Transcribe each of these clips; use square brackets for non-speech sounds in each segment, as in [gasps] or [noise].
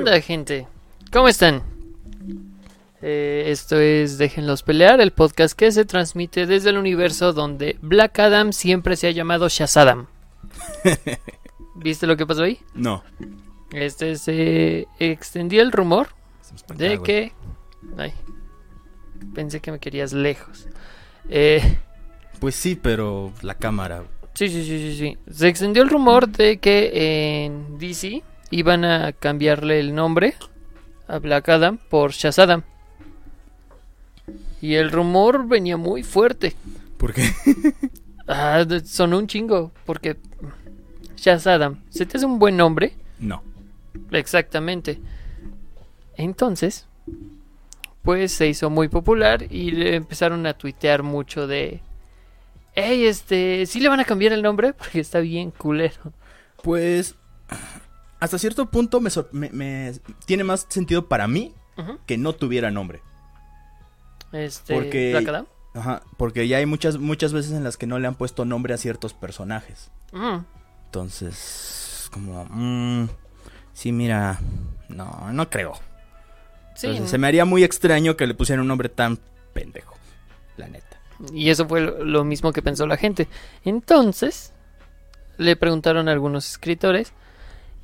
onda, gente? ¿Cómo están? Eh, esto es Déjenlos pelear, el podcast que se transmite desde el universo donde Black Adam siempre se ha llamado Shazadam. [laughs] ¿Viste lo que pasó ahí? No. Este se extendió el rumor de que. Ay, pensé que me querías lejos. Eh, Pues sí, pero la cámara. Sí, sí, sí, sí, sí. Se extendió el rumor de que en DC iban a cambiarle el nombre a Black Adam por Shazadam. Y el rumor venía muy fuerte. ¿Por qué? [laughs] Ah, sonó un chingo, porque Shazadam, ¿se te hace un buen nombre? No. Exactamente. Entonces, pues se hizo muy popular y le empezaron a tuitear mucho de... Hey, este, ¿sí le van a cambiar el nombre? [laughs] Porque está bien culero. Pues. Hasta cierto punto me, sor- me- me- tiene más sentido para mí que no tuviera nombre. Este, Porque-. Ajá. Porque ya hay muchas, muchas veces en las que no le han puesto nombre a ciertos personajes. Entonces. Como. mm, sí, mira. No, no creo. Sí, Entonces, se me haría muy extraño que le pusieran un nombre tan pendejo. La neta. y eso fue lo, lo mismo que pensó la gente. Entonces, le preguntaron a algunos escritores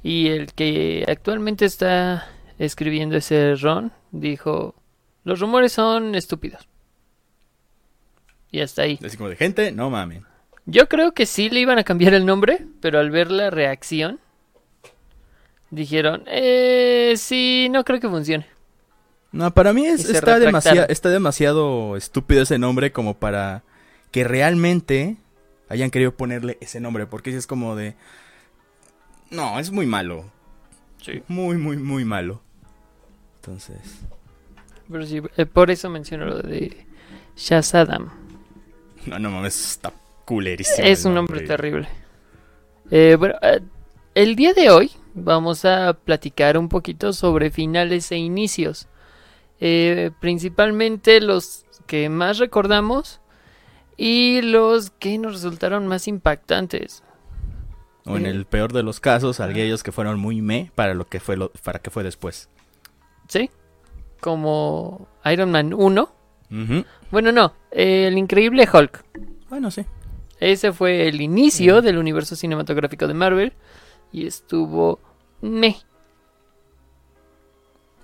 y el que actualmente está escribiendo ese Ron dijo, los rumores son estúpidos. Y hasta ahí. Así como de gente, no mamen. Yo creo que sí le iban a cambiar el nombre, pero al ver la reacción, dijeron, eh, sí, no creo que funcione. No, para mí es- está, demasiado, está demasiado estúpido ese nombre como para que realmente hayan querido ponerle ese nombre. Porque es como de... No, es muy malo. Sí. Muy, muy, muy malo. Entonces... Pero sí, eh, por eso menciono lo de Shazadam. No, no mames, está culerísimo. Es un nombre terrible. Eh, bueno, eh, el día de hoy vamos a platicar un poquito sobre finales e inicios. Eh, principalmente los que más recordamos y los que nos resultaron más impactantes. O en el peor de los casos, aquellos que fueron muy me para lo que fue lo, para que fue después. ¿Sí? Como Iron Man 1. Ujú. Bueno, no, el increíble Hulk. Bueno, sí. Ese fue el inicio del universo cinematográfico de Marvel. Y estuvo... Meh.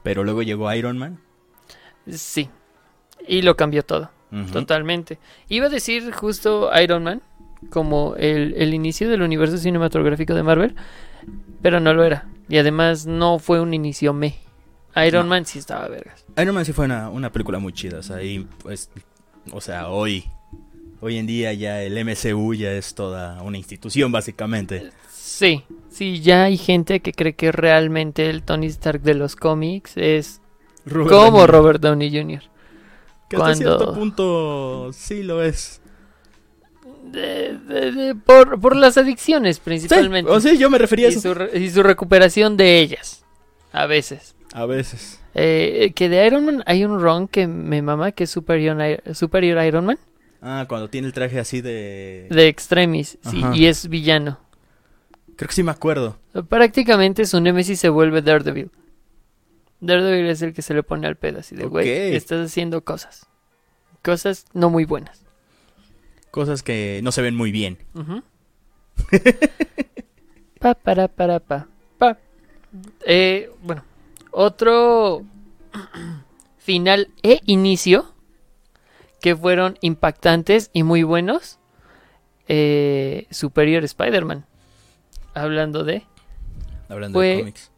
Pero luego llegó Iron Man. Sí. Y lo cambió todo. Ujú. Totalmente. Iba a decir justo Iron Man como el, el inicio del universo cinematográfico de Marvel, pero no lo era. Y además no fue un inicio me. Iron No. Man sí estaba vergas. Iron Man sí fue una, una película muy chida. O sea, ahí, pues, o sea, hoy, hoy en día ya el MCU ya es toda una institución, básicamente. Sí, sí, ya hay gente que cree que realmente el Tony Stark de los cómics es Robert como Downey- Robert Downey Jr. Que hasta cuando- cierto punto sí lo es. De- de- de- por, por las adicciones Sí, principalmente. o sea, yo me refería a y, eso. su, re- y su recuperación de ellas. A veces. A veces. Eh, que de Iron Man hay un run que me mama, que es Superior, Superior Iron Man, Ah, cuando tiene el traje así de... de Extremis, sí, y es villano. Creo que sí me acuerdo. Prácticamente su némesis se vuelve Daredevil. Daredevil es el que se le pone al pedo, así de, güey, Ok. estás haciendo cosas. Cosas no muy buenas. Cosas que no se ven muy bien. [laughs] Pa, para, para, pa, pa. Eh, bueno, otro [clears throat] final e inicio que fueron impactantes y muy buenos. Eh, Superior Spider-Man. Hablando de... Hablando Fue- de cómics.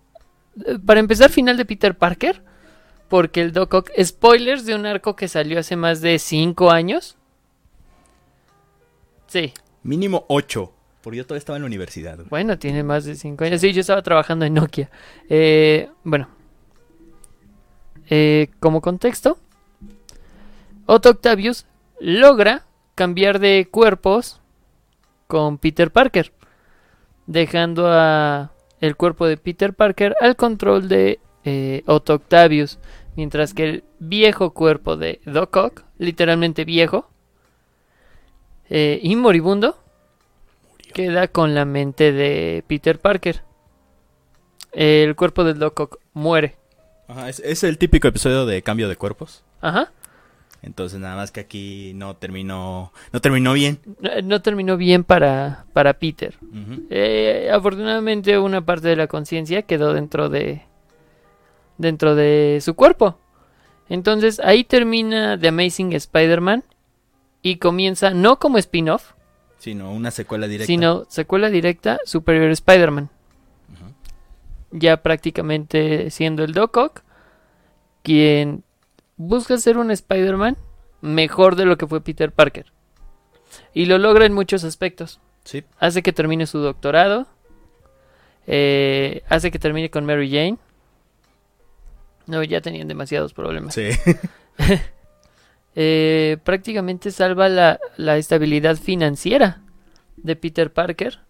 eh, Para empezar, final de Peter Parker. Porque el Doc Ock... Spoilers de un arco que salió hace más de 5 años. Sí, Mínimo 8. Porque yo todavía estaba en la universidad. güey. Bueno, tiene más de 5 años. Sí, yo estaba trabajando en Nokia. Eh, bueno. Eh, como contexto, Otto Octavius logra cambiar de cuerpos con Peter Parker. Dejando a el cuerpo de Peter Parker al control de eh, Otto Octavius. Mientras que el viejo cuerpo de Doc Ock, literalmente viejo, eh, y moribundo, queda con la mente de Peter Parker. el cuerpo del Doc Ock muere. Ajá, es, es el típico episodio de cambio de cuerpos. Ajá. Entonces nada más que aquí no terminó, no terminó bien. No, no terminó bien para, para Peter. Eh, afortunadamente una parte de la conciencia quedó dentro de dentro de su cuerpo. Entonces ahí termina The Amazing Spider-Man y comienza no como spin-off, Sino una secuela directa. sino secuela directa Superior Spider-Man. Ya prácticamente siendo el Doc Ock quien busca ser un Spider-Man mejor de lo que fue Peter Parker. Y lo logra en muchos aspectos. Sí. hace que termine su doctorado, eh, hace que termine con Mary Jane. No, ya tenían demasiados problemas. Sí. [laughs] Eh, prácticamente salva la, la estabilidad financiera de Peter Parker.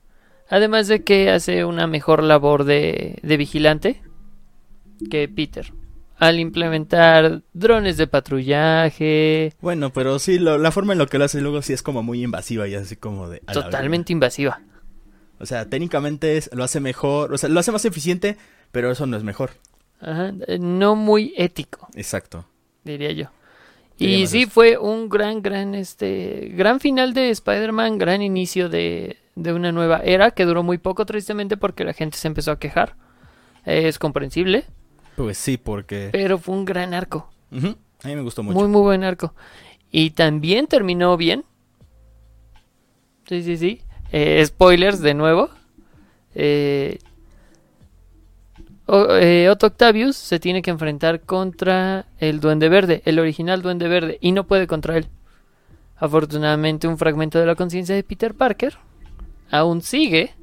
Además de que hace una mejor labor de, de vigilante que Peter. Al implementar drones de patrullaje. Bueno, pero sí, lo- la forma en lo que lo hace luego sí es como muy invasiva y así como de... la Totalmente invasiva. O sea, técnicamente es- lo hace mejor, o sea, lo hace más eficiente, pero eso no es mejor. Ajá, eh, No muy ético. Exacto. diría yo. Y sí, eso. fue un gran, gran, este, gran final de Spider-Man, gran inicio de, de una nueva era que duró muy poco, tristemente, porque la gente se empezó a quejar. Eh, es comprensible, Pues sí, porque... pero fue un gran arco, A mí me gustó mucho. muy, muy buen arco. Y también terminó bien. Sí, sí, sí. Eh, spoilers de nuevo. Eh, Eh, Otto Octavius se tiene que enfrentar contra el Duende Verde, el original Duende Verde, y no puede contra él. Afortunadamente, un fragmento de la conciencia de Peter Parker aún sigue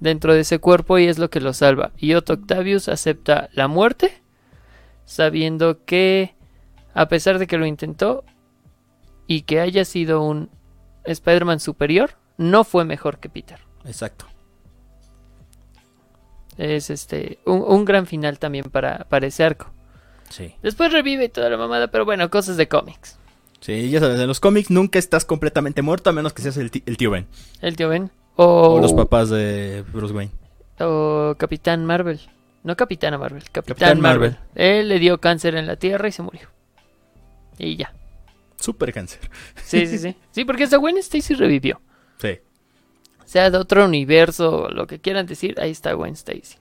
dentro de ese cuerpo y es lo que lo salva. Y Otto Octavius acepta la muerte, sabiendo que, a pesar de que lo intentó y que haya sido un Spider-Man superior, no fue mejor que Peter. Exacto. Es este un, un gran final también para, para ese arco. Sí. Después revive toda la mamada, pero bueno, cosas de cómics. Sí, ya sabes, en los cómics nunca estás completamente muerto a menos que seas el, el tío Ben. El tío Ben. O, O los papás de Bruce Wayne. o Capitán Marvel. No Capitana Marvel, Capitán, Capitán Marvel. Marvel. Él le dio cáncer en la tierra y se murió. Y ya. Super cáncer. Sí, sí, sí. Sí, porque esa Gwen Stacy revivió. Sí, Sea de otro universo, lo que quieran decir, ahí está Gwen Stacy.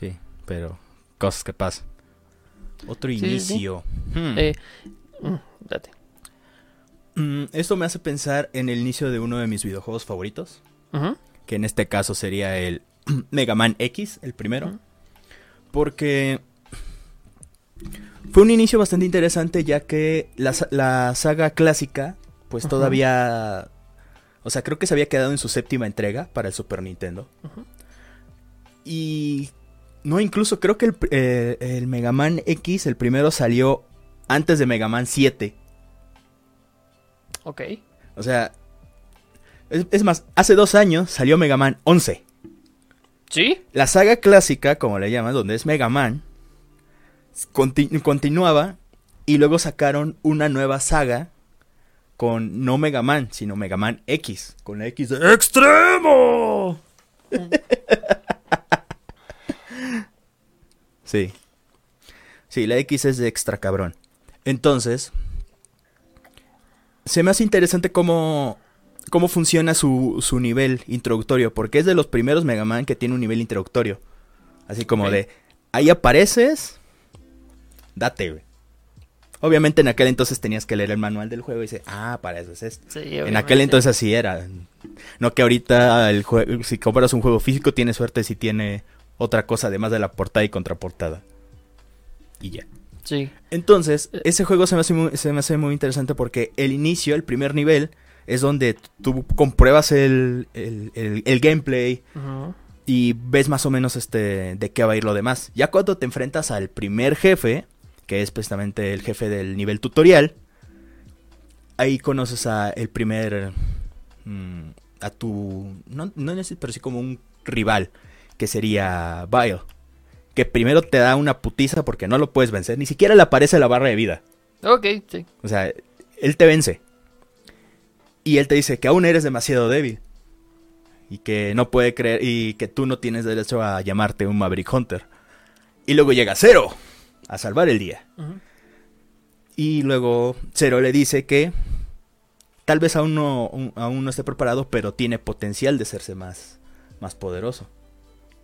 sí, pero cosas que pasan. Otro Sí, sí, sí. inicio. Hmm. Eh, mm, date. Mm, esto me hace pensar en el inicio de uno de mis videojuegos favoritos, que en este caso sería el [clears throat] Mega Man X, el primero. Porque fue un inicio bastante interesante ya que la, la saga clásica, pues todavía... O sea, creo que se había quedado en su séptima entrega para el Super Nintendo. Y... No, incluso creo que el, eh, el Mega Man X, el primero, salió antes de Mega Man 7. Ok. O sea... Es, es más, hace dos años salió Mega Man 11. ¿Sí? La saga clásica, como le llaman, donde es Mega Man, conti- continuaba y luego sacaron una nueva saga con no Mega Man, sino Mega Man X, con la X de extremo. [laughs] sí. Sí, la X es de extra cabrón. Entonces, se me hace interesante cómo, cómo funciona su, su nivel introductorio, porque es de los primeros Mega Man que tiene un nivel introductorio. Así como de, ahí apareces, date, güey. Obviamente en aquel entonces tenías que leer el manual del juego y dices, ah, para eso es esto. Sí, En aquel entonces así era. No que ahorita el juego, si compras un juego físico, tienes suerte si tiene otra cosa además de la portada y contraportada. Y ya. Sí. Entonces, ese juego se me, hace muy, se me hace muy interesante porque el inicio, el primer nivel, es donde tú compruebas el, el, el- el gameplay Ujú. y ves más o menos este de qué va a ir lo demás. Ya cuando te enfrentas al primer jefe, que es precisamente el jefe del nivel tutorial, ahí conoces a el primer mm, a tu no no necesito, pero sí como un rival, que sería Vile, que primero te da una putiza porque no lo puedes vencer, ni siquiera le aparece la barra de vida. Ok, sí. O sea, él te vence. Y él te dice que aún eres demasiado débil. y que no puede creer y que tú no tienes derecho a llamarte un Maverick Hunter. Y luego llega Zero a salvar el día. Y luego Zero le dice que tal vez aún no, un- aún no esté preparado, pero tiene potencial de hacerse más, más poderoso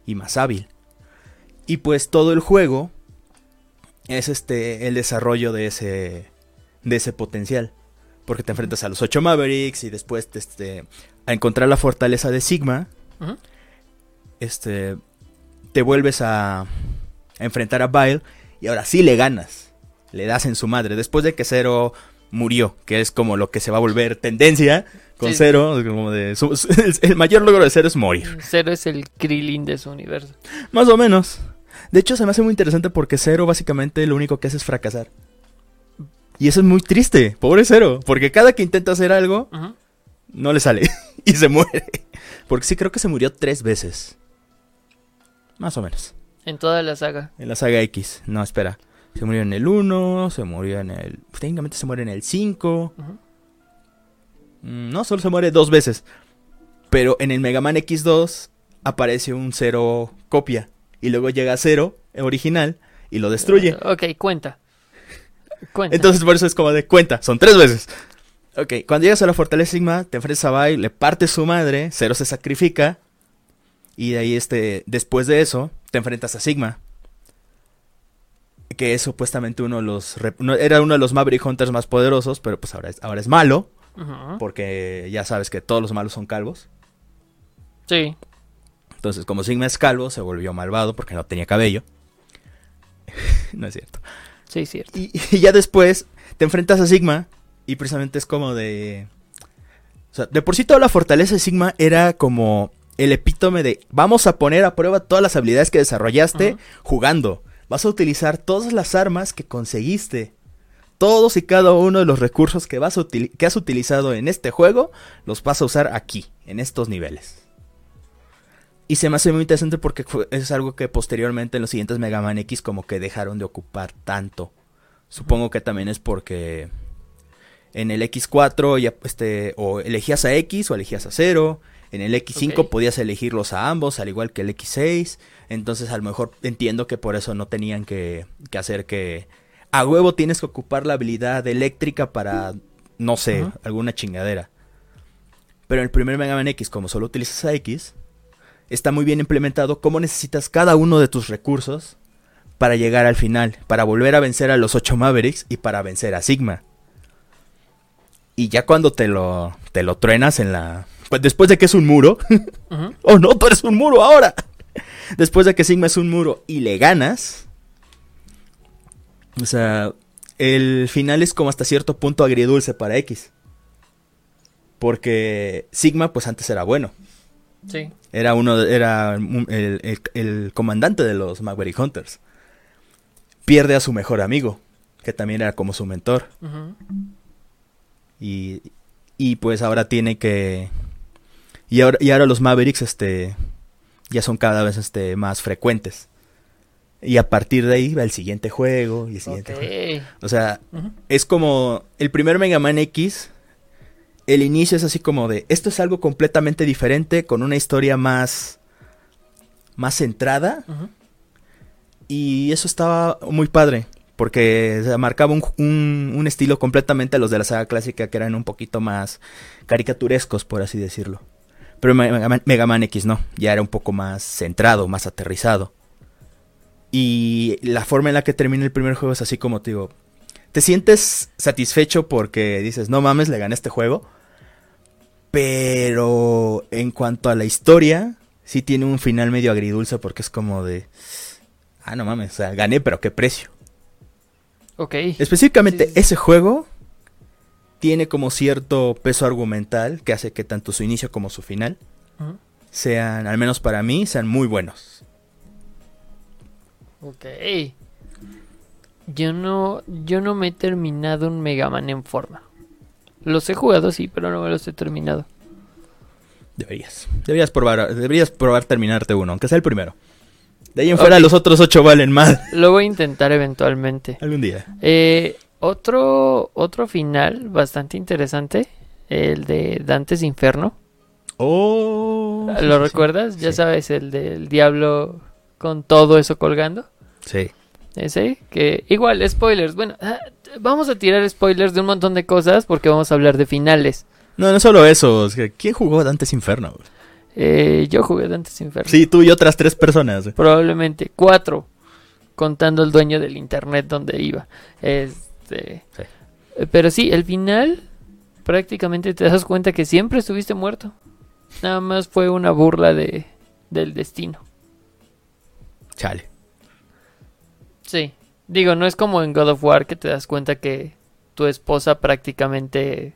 y más hábil. Y pues todo el juego es este el desarrollo de ese de ese potencial, porque te enfrentas a los ocho Mavericks y después te, este a encontrar la fortaleza de Sigma, este te vuelves a, a enfrentar a Bile y ahora sí le ganas. Le das en su madre después de que Zero murió, que es como lo que se va a volver tendencia con Sí. Zero, como de su- el, el mayor logro de Zero es morir. Zero es el Krillin de su universo. Más o menos. De hecho, se me hace muy interesante porque Zero básicamente lo único que hace es fracasar. Y eso es muy triste, pobre Zero, porque cada que intenta hacer algo, no le sale [laughs] y se muere. Porque sí creo que se murió tres veces. Más o menos. En toda la saga. En la saga X. No, espera. Se murió en el 1, se murió en el... Técnicamente se muere en el 5. Ujú. Mm, No, solo se muere dos veces. Pero en el Mega Man X2 aparece un Zero copia. Y luego llega Zero original y lo destruye. Ok, cuenta. Cuenta. Entonces por eso es como de cuenta, son tres veces. Ok, cuando llegas a la Fortaleza Sigma, te enfrentas a Bai, le partes su madre, Zero se sacrifica. Y de ahí, este, después de eso, te enfrentas a Sigma. Que es supuestamente uno de los... no, era uno de los Maverick Hunters más poderosos, pero pues ahora es, ahora es malo. Porque ya sabes que todos los malos son calvos. Sí. Entonces, como Sigma es calvo, se volvió malvado porque no tenía cabello. [laughs] no es cierto. Sí, cierto. Y, y ya después te enfrentas a Sigma y precisamente es como de... O sea, de por sí toda la fortaleza de Sigma era como el epítome de vamos a poner a prueba todas las habilidades que desarrollaste jugando. Vas a utilizar todas las armas que conseguiste. Todos y cada uno de los recursos que, vas a util- que has utilizado en este juego los vas a usar aquí, en estos niveles. Y se me hace muy interesante porque es algo que posteriormente en los siguientes Mega Man X como que dejaron de ocupar tanto. Supongo que también es porque en el X4 ya este o elegías a X o elegías a 0. En el X5 Ok. podías elegirlos a ambos, al igual que el X6. Entonces a lo mejor entiendo que por eso no tenían que, que hacer que... A huevo tienes que ocupar la habilidad eléctrica para, no sé, alguna chingadera. Pero en el primer Mega Man X, como solo utilizas a X, está muy bien implementado cómo necesitas cada uno de tus recursos para llegar al final, para volver a vencer a los 8 Mavericks y para vencer a Sigma. Y ya cuando te lo, te lo truenas en la... Pues después de que es un muro, [laughs] Ujú. oh no, tú eres un muro ahora. Después de que Sigma es un muro y le ganas. O sea, el final es como hasta cierto punto agridulce para X. Porque Sigma pues antes era bueno. Sí. Era uno era el, el- el comandante de los Maverick Hunters. Pierde a su mejor amigo, que también era como su mentor. Y, y pues ahora tiene que. Y ahora, y ahora los Mavericks este, ya son cada vez este, más frecuentes. Y a partir de ahí va el siguiente juego y el siguiente juego. O sea, es como el primer Mega Man X. El inicio es así como de esto es algo completamente diferente con una historia más más centrada y eso estaba muy padre porque o sea, marcaba un, un- un estilo completamente a los de la saga clásica que eran un poquito más caricaturescos por así decirlo. Pero Mega Man, Mega Man X no, ya era un poco más centrado, más aterrizado. Y la forma en la que termina el primer juego es así como te digo, te sientes satisfecho porque dices, no mames, le gané este juego. Pero en cuanto a la historia, sí tiene un final medio agridulce porque es como de... Ah, no mames, o sea, gané, pero ¿qué precio? Ok. Específicamente, Sí, sí, sí. ese juego tiene como cierto peso argumental que hace que tanto su inicio como su final sean, al menos para mí, sean muy buenos. Ok. Yo no, yo no me he terminado un Mega Man en forma. Los he jugado, sí, pero no me los he terminado. Deberías. Deberías probar, deberías probar terminarte uno, aunque sea el primero. De ahí en fuera los otros ocho valen mal. Lo voy a intentar eventualmente. Algún día. Eh, otro, otro final bastante interesante, el de Dantes Inferno. Oh. ¿Lo sí, recuerdas? Ya sabes, el del diablo con todo eso colgando. Sí. Ese, que igual, spoilers. Bueno, ah, vamos a tirar spoilers de un montón de cosas porque vamos a hablar de finales. No, no solo eso. es ¿Quién jugó Dante's Inferno? Eh, yo jugué Dantes Inferno. Sí, tú y otras tres personas. Probablemente cuatro, contando el dueño del internet donde iba. Este, Sí. Pero sí, el final prácticamente te das cuenta que siempre estuviste muerto. Nada más fue una burla de, del destino. Chale. Sí. Digo, no es como en God of War que te das cuenta que tu esposa prácticamente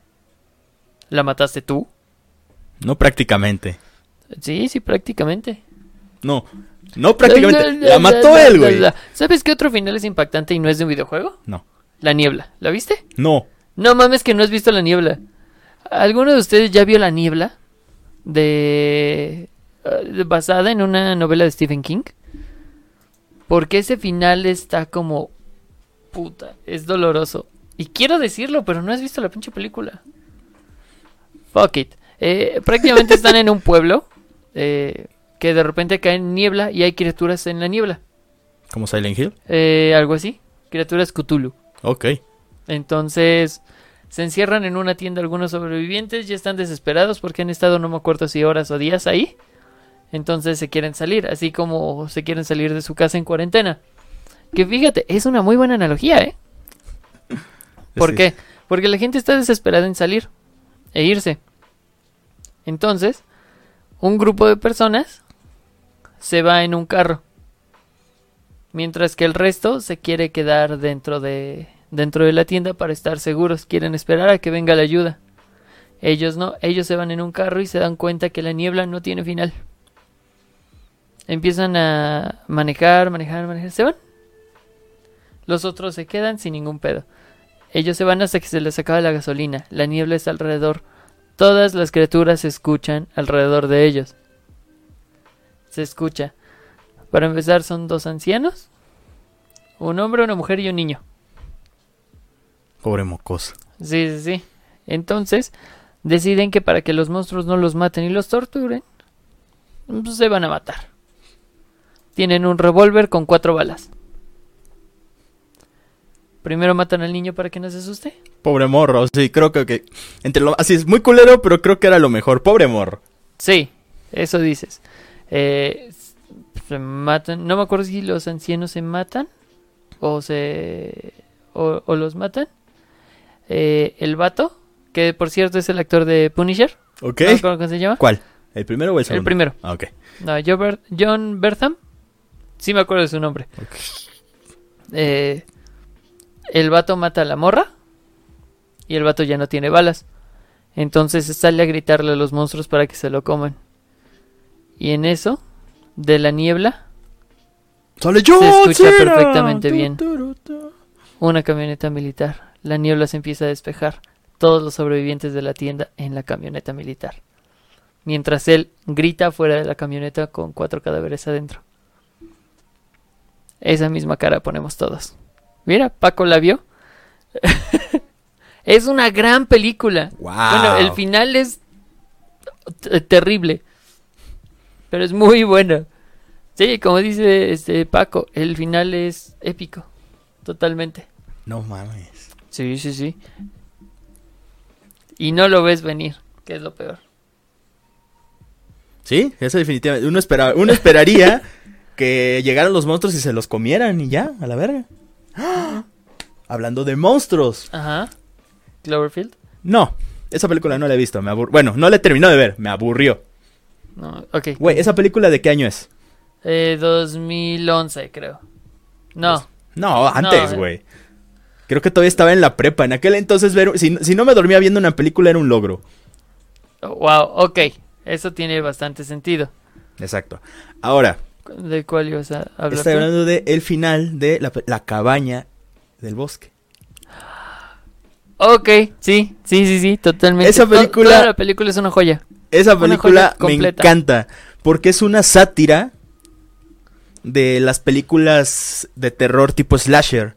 la mataste tú. No prácticamente. Sí, sí, prácticamente. No. No prácticamente. La mató él, güey. ¿Sabes qué otro final es impactante y no es de un videojuego? No. La niebla. ¿La viste? No. No mames que no has visto la niebla. ¿Alguno de ustedes ya vio la niebla? De... eh, basada en una novela de Stephen King. Porque ese final está como... Puta, es doloroso. Y quiero decirlo, pero no has visto la pinche película. Fuck it. Eh, prácticamente [laughs] están en un pueblo. eh, que de repente cae en niebla y hay criaturas en la niebla. ¿Como Silent Hill? Eh, algo así. Criaturas Cthulhu. Ok. Entonces se encierran en una tienda algunos sobrevivientes, ya están desesperados porque han estado no me acuerdo si horas o días ahí. Entonces se quieren salir, así como se quieren salir de su casa en cuarentena. Que fíjate, es una muy buena analogía, ¿eh? [laughs] ¿Por Sí. qué? Porque la gente está desesperada en salir e irse. Entonces, un grupo de personas se va en un carro. Mientras que el resto se quiere quedar dentro de, dentro de la tienda para estar seguros. Quieren esperar a que venga la ayuda. Ellos no, ellos se van en un carro y se dan cuenta que la niebla no tiene final. Empiezan a manejar, manejar, manejar. Se van. Los otros se quedan sin ningún pedo. Ellos se van hasta que se les acaba la gasolina. La niebla está alrededor. Todas las criaturas se escuchan alrededor de ellos. Se escucha. Para empezar son dos ancianos. Un hombre, una mujer y un niño. Pobre mocoso. Sí, sí, sí. Entonces, deciden que para que los monstruos no los maten y los torturen, pues se van a matar. Tienen un revólver con cuatro balas. Primero matan al niño para que no se asuste. Pobre morro. Sí, creo que. que- entre lo, así es muy culero, pero creo que era lo mejor. Pobre morro. Sí, eso dices. Eh, se matan. No me acuerdo si los ancianos se matan o se. o, o los matan. Eh, el vato, que por cierto es el actor de Punisher. ¿Ok? No cómo se llama. ¿Cuál? ¿El primero o el segundo? El primero. Ah, ok. No, John, Ber- John Bertham. Sí me acuerdo de su nombre. Eh, el vato mata a la morra. Y el vato ya no tiene balas. Entonces sale a gritarle a los monstruos para que se lo coman. Y en eso, de la niebla, ¡Sale yo! escucha perfectamente bien. Una camioneta militar. La niebla se empieza a despejar. Todos los sobrevivientes de la tienda en la camioneta militar. Mientras él grita fuera de la camioneta con cuatro cadáveres adentro. Esa misma cara ponemos todos. Mira, Paco la vio. [laughs] es una gran película. ¡Wow! Bueno, el final es t- terrible. Pero es muy bueno. Sí, como dice este Paco, el final es épico. Totalmente. No mames. Sí, sí, sí. Y no lo ves venir, que es lo peor. Sí, eso definitivamente. Uno, espera, uno esperaría [laughs] que llegaran los monstruos y se los comieran y ya, a la verga. ¡Ah! [gasps] Hablando de monstruos. Ajá. Cloverfield. No, esa película no la he visto. Me abur- bueno, no la he terminado de ver. Me aburrió. No, ok. Güey, ¿esa película de qué año es? Eh, 2011, creo. No. No, antes, güey. Creo que todavía estaba en la prepa. En aquel entonces, ver, si, si no me dormía viendo una película era un logro. Wow, ok. Eso tiene bastante sentido. Exacto. Ahora, ¿De cuál ibas a hablar? estoy hablando de el final de la, la cabaña del bosque. Ok, sí, sí, sí, sí, totalmente. Esa película- Toda la película es una joya. Esa película joya me encanta porque es una sátira de las películas de terror tipo slasher.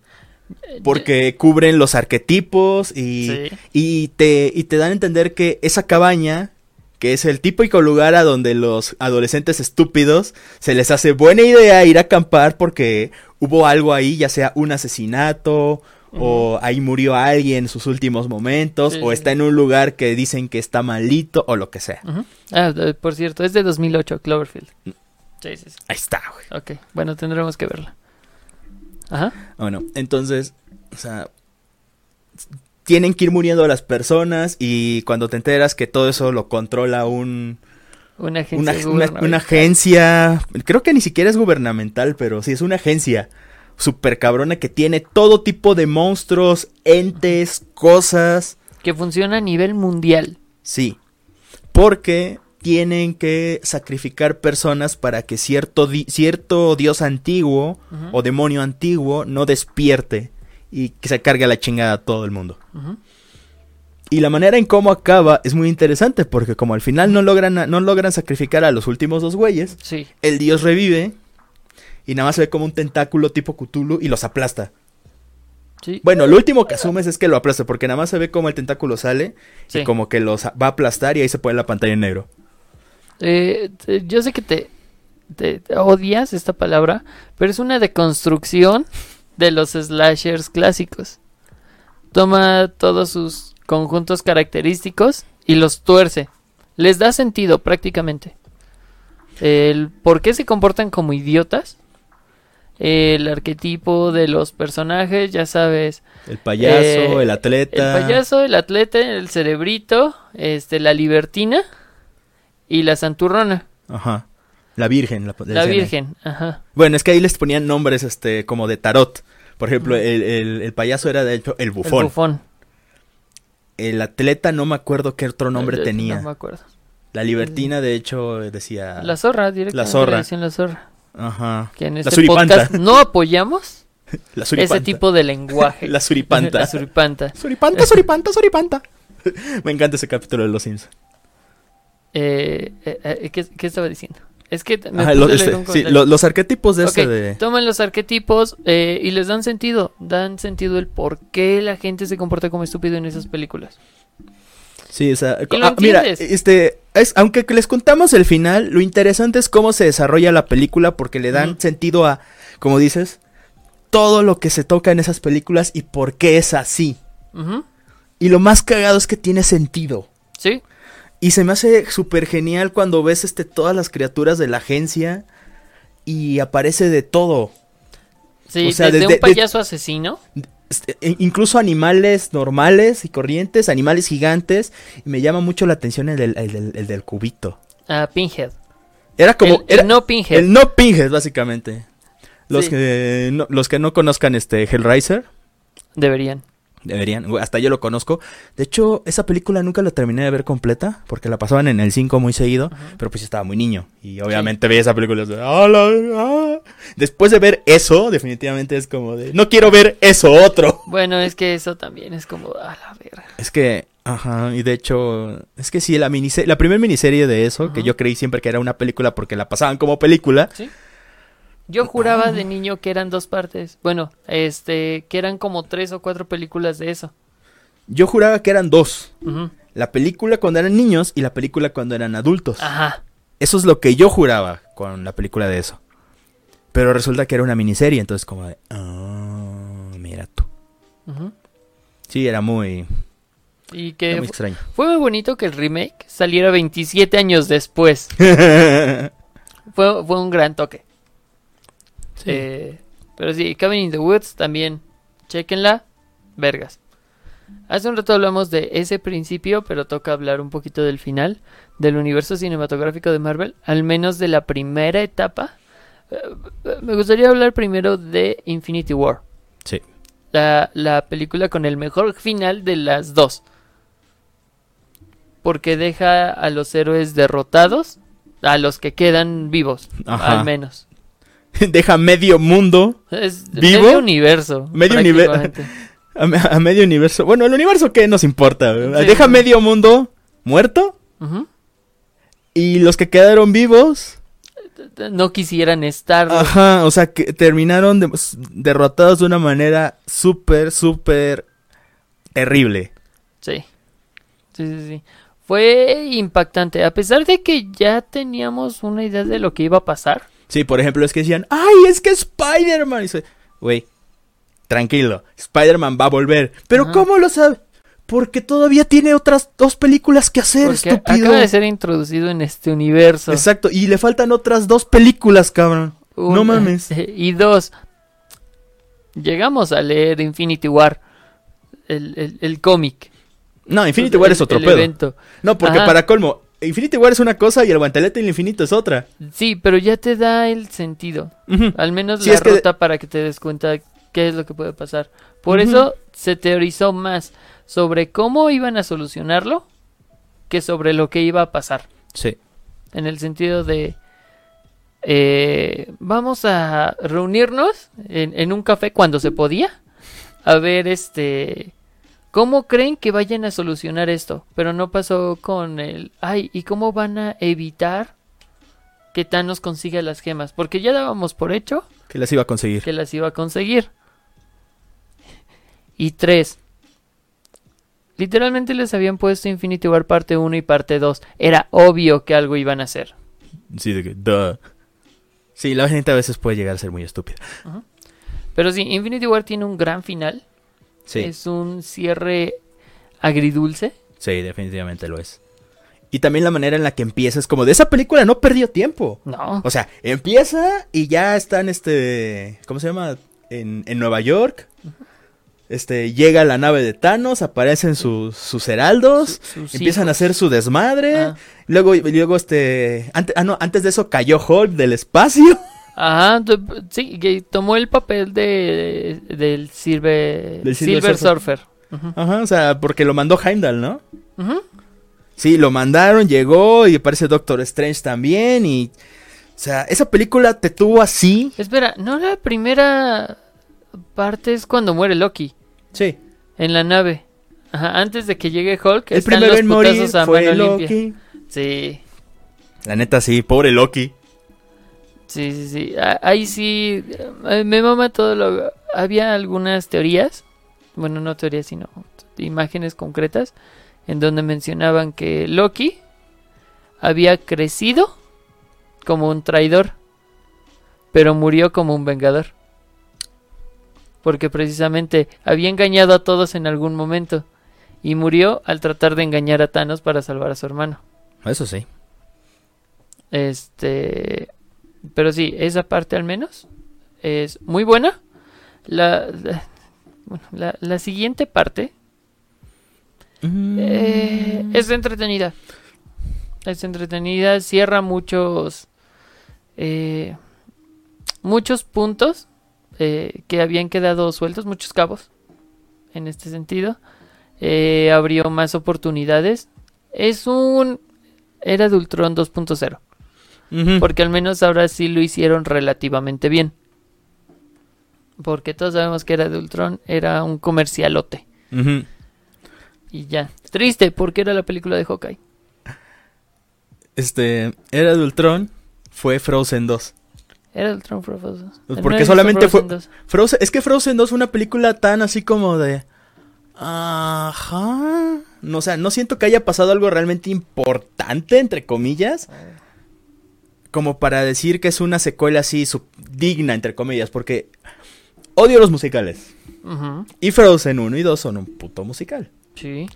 Porque cubren los arquetipos y, Sí. y, te, y te dan a entender que esa cabaña que es el típico lugar a donde los adolescentes estúpidos se les hace buena idea ir a acampar porque hubo algo ahí, ya sea un asesinato o ahí murió alguien en sus últimos momentos Sí, o está en un lugar que dicen que está malito o lo que sea. Ah, por cierto, es de 2008, Cloverfield. Sí, sí. Ahí está, güey. Ok, bueno, tendremos que verla. Ajá. Bueno, entonces, o sea, tienen que ir muriendo las personas y cuando te enteras que todo eso lo controla un, Una agencia una, una- gubernamental. una agencia, creo que ni siquiera es gubernamental, pero sí es una agencia super cabrona que tiene todo tipo de monstruos, entes, cosas, Que funciona a nivel mundial. sí, porque tienen que sacrificar personas para que cierto, di- cierto dios antiguo o demonio antiguo no despierte y que se cargue a la chingada a todo el mundo. Y la manera en cómo acaba es muy interesante porque como al final no logran, no logran sacrificar a los últimos dos güeyes, Sí. el dios revive y nada más se ve como un tentáculo tipo Cthulhu y los aplasta. Sí. Bueno, lo último que asumes es que lo aplasta porque nada más se ve como el tentáculo sale sí. y como que los va a aplastar y ahí se pone la pantalla en negro. Eh, yo sé que te, te- te odias esta palabra, pero es una deconstrucción de los slashers clásicos. Toma todos sus conjuntos característicos y los tuerce. Les da sentido prácticamente. El por qué se comportan como idiotas. El arquetipo de los personajes, ya sabes. El payaso, Eh, el atleta. El payaso, el atleta, el cerebrito, este, la libertina y la santurrona. Ajá. La virgen. La, La ahí. Virgen, ajá. Bueno, es que ahí les ponían nombres este como de tarot. Por ejemplo, el, el- el payaso era de hecho el El bufón. bufón. El atleta no me acuerdo qué otro nombre Eh, tenía. No me acuerdo. La libertina, de hecho, decía. La zorra, directamente. La zorra. decían la zorra. Ajá. Que en La este suripanta. podcast no apoyamos [laughs] La suripanta. ese tipo de lenguaje. [laughs] La suripanta. [laughs] la suripanta. Suripanta, suripanta, suripanta. me encanta ese capítulo de Los Simpsons. Eh, eh, eh, ¿qué, qué estaba diciendo? Es que me Ajá, lo- este, sí, lo- los arquetipos de Ok, ese de. Toman los arquetipos eh, y les dan sentido. Dan sentido el por qué la gente se comporta como estúpido en esas películas. Sí, o sea, ah, mira, este, es, aunque que les contamos el final, lo interesante es cómo se desarrolla la película porque le dan sentido a, como dices, todo lo que se toca en esas películas y por qué es así. Y lo más cagado es que tiene sentido. Sí. Y se me hace súper genial cuando ves este, todas las criaturas de la agencia y aparece de todo. Sí, O sea, desde desde- un payaso asesino. Este, e- incluso animales normales y corrientes, animales gigantes. Y me llama mucho la atención el del, el del- el del cubito. A Pinhead. Era como... el, no Pinhead. El no Pinhead, básicamente. Los, Sí. que, no, los que no conozcan este Hellraiser, Deberían. Deberían. Hasta yo lo conozco. De hecho, esa película nunca la terminé de ver completa, porque la pasaban en el 5 muy seguido, Ajá. pero pues yo estaba muy niño. Y obviamente veía esa película. de, "Ah, la- ah". Después de ver eso, definitivamente es como de, no quiero ver eso otro. Bueno, es que eso también es como a la verga. Es que, ajá, y de hecho, es que sí, la, la primera miniserie de eso, que yo creí siempre que era una película porque la pasaban como película, ¿Sí? Yo juraba de niño que eran dos partes. Bueno, este, que eran como tres o cuatro películas de eso. yo juraba que eran dos. La película cuando eran niños y la película cuando eran adultos. Ajá. Eso es lo que yo juraba con la película de eso. Pero resulta que era una miniserie, entonces como de... Ah, mira tú. Sí, era muy, Y era que muy extraño. fue muy bonito que el remake saliera 27 años después. [laughs] Fue, fue un gran toque. Sí. Eh, pero sí, Cabin in the Woods también. Chequenla. Vergas. Hace un rato hablamos de ese principio, pero toca hablar un poquito del final del universo cinematográfico de Marvel, al menos de la primera etapa. Eh, me gustaría hablar primero de Infinity War, Sí. la, la película con el mejor final de las dos. Porque deja a los héroes derrotados, a los que quedan vivos, Ajá. al menos. [laughs] Deja medio mundo, Es ¿Vivo? medio universo. Medio univer- prácticamente. [laughs] a, me- a medio universo. Bueno, el universo que nos importa. Sí. Deja medio mundo muerto y los que quedaron vivos No quisieran estar. Ajá, o sea, que terminaron de- derrotados de una manera súper, súper terrible. Sí. Sí, sí, sí. Fue impactante, a pesar de que ya teníamos una idea de lo que iba a pasar. Sí, por ejemplo, es que decían, ¡ay, es que Spider-Man! Y dice, güey, tranquilo, Spider-Man va a volver. ¿Pero Ajá. cómo lo sabe? Porque todavía tiene otras dos películas que hacer, Porque estúpido. acaba de ser introducido en este universo. Exacto, y le faltan otras dos películas, cabrón. Un- No mames. [laughs] Y dos, llegamos a leer Infinity War, el, el- el cómic. No, Infinity War es otro pedo. evento. No, porque Ajá. para colmo, Infinity War es una cosa y el guantelete del infinito es otra. Sí, pero ya te da el sentido. Al menos Sí, la que- ruta para que te des cuenta qué es lo que puede pasar. Por eso se teorizó más sobre cómo iban a solucionarlo que sobre lo que iba a pasar. Sí. En el sentido de... eh, vamos a reunirnos en, en un café cuando se podía. A ver, este... ¿Cómo creen que vayan a solucionar esto? Pero no pasó con el... Ay, ¿y cómo van a evitar que Thanos consiga las gemas? Porque ya dábamos por hecho Que las iba a conseguir. que las iba a conseguir. Y tres. Literalmente les habían puesto Infinity War parte 1 y parte 2. Era obvio que algo iban a hacer. Sí, de que, duh. Sí, la gente a veces puede llegar a ser muy estúpida. Pero sí, Infinity War tiene un gran final. Sí, Es un cierre agridulce. sí, definitivamente lo es. Y también la manera en la que empieza es como de esa película no perdió tiempo. No. O sea, empieza y ya están, este, ¿cómo se llama? En, en Nueva York. Este, llega la nave de Thanos, aparecen sus, sus heraldos, Sus empiezan a hacer su desmadre. Ah. Luego, luego, este, antes, ah, no, antes de eso cayó Hulk del espacio. Ajá, sí, que tomó el papel de del Silver, Del Silver Silver, Surfer. Ajá, o sea, porque lo mandó Heimdall, ¿no? Ujú. Sí, lo mandaron, llegó y aparece Doctor Strange también y... O sea, esa película te tuvo así. Espera, ¿no la primera parte es cuando muere Loki? Sí. En la nave. Ajá, antes de que llegue Hulk, El están primero los en morir a fue mano limpia. Loki. Sí, La neta sí, pobre Loki. Sí, sí, sí. Ah, Ahí sí, eh, me mama todo lo... Había algunas teorías, bueno, no teorías, sino imágenes concretas, en donde mencionaban que Loki había crecido como un traidor, pero murió como un vengador. Porque precisamente había engañado a todos en algún momento y murió al tratar de engañar a Thanos para salvar a su hermano. Eso sí. Este, pero sí, esa parte al menos es muy buena. La, la, bueno, la- la siguiente parte eh, Mm. es entretenida. Es entretenida, cierra muchos eh, muchos puntos eh, que habían quedado sueltos, muchos cabos en este sentido. Eh, abrió más oportunidades. Es un era de Ultron 2.0. Porque al menos ahora sí lo hicieron relativamente bien. Porque todos sabemos que era de Ultron, era un comercialote. Y ya. Triste, porque era la película de Hawkeye. Este, Era de Ultron fue Frozen 2. Era de Ultron Frozen. ¿No porque solamente fue- Frozen 2? Frozen, es que Frozen 2 fue una película tan así como de... Ajá. No, o sea, no siento que haya pasado algo realmente importante, entre comillas. Como para decir que es una secuela así digna, entre comillas. Porque odio los musicales. Ujú, Y Frozen 1 y 2 son un puto musical. Sí.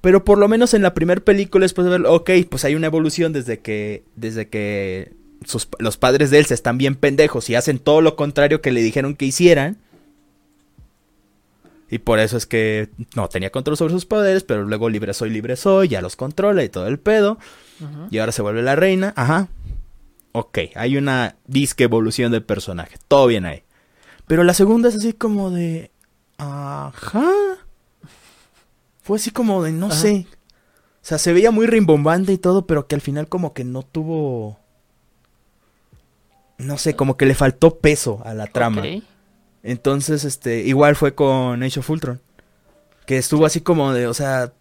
Pero por lo menos en la primera película, después de verlo, ok, pues hay una evolución desde que, desde que sus- los padres de él se están bien pendejos y hacen todo lo contrario que le dijeron que hicieran. Y por eso es que no tenía control sobre sus poderes, pero luego libre soy, libre soy, ya los controla y todo el pedo. Y ahora se vuelve la reina. Ajá. Ok, hay una disque evolución del personaje. Todo bien ahí. Pero la segunda es así como de... Ajá. Fue así como de, no Ajá. sé. O sea, se veía muy rimbombante y todo, pero que al final como que no tuvo... No sé, como que le faltó peso a la trama. Entonces, este, igual fue con Age of Ultron. Que estuvo así como de, o sea,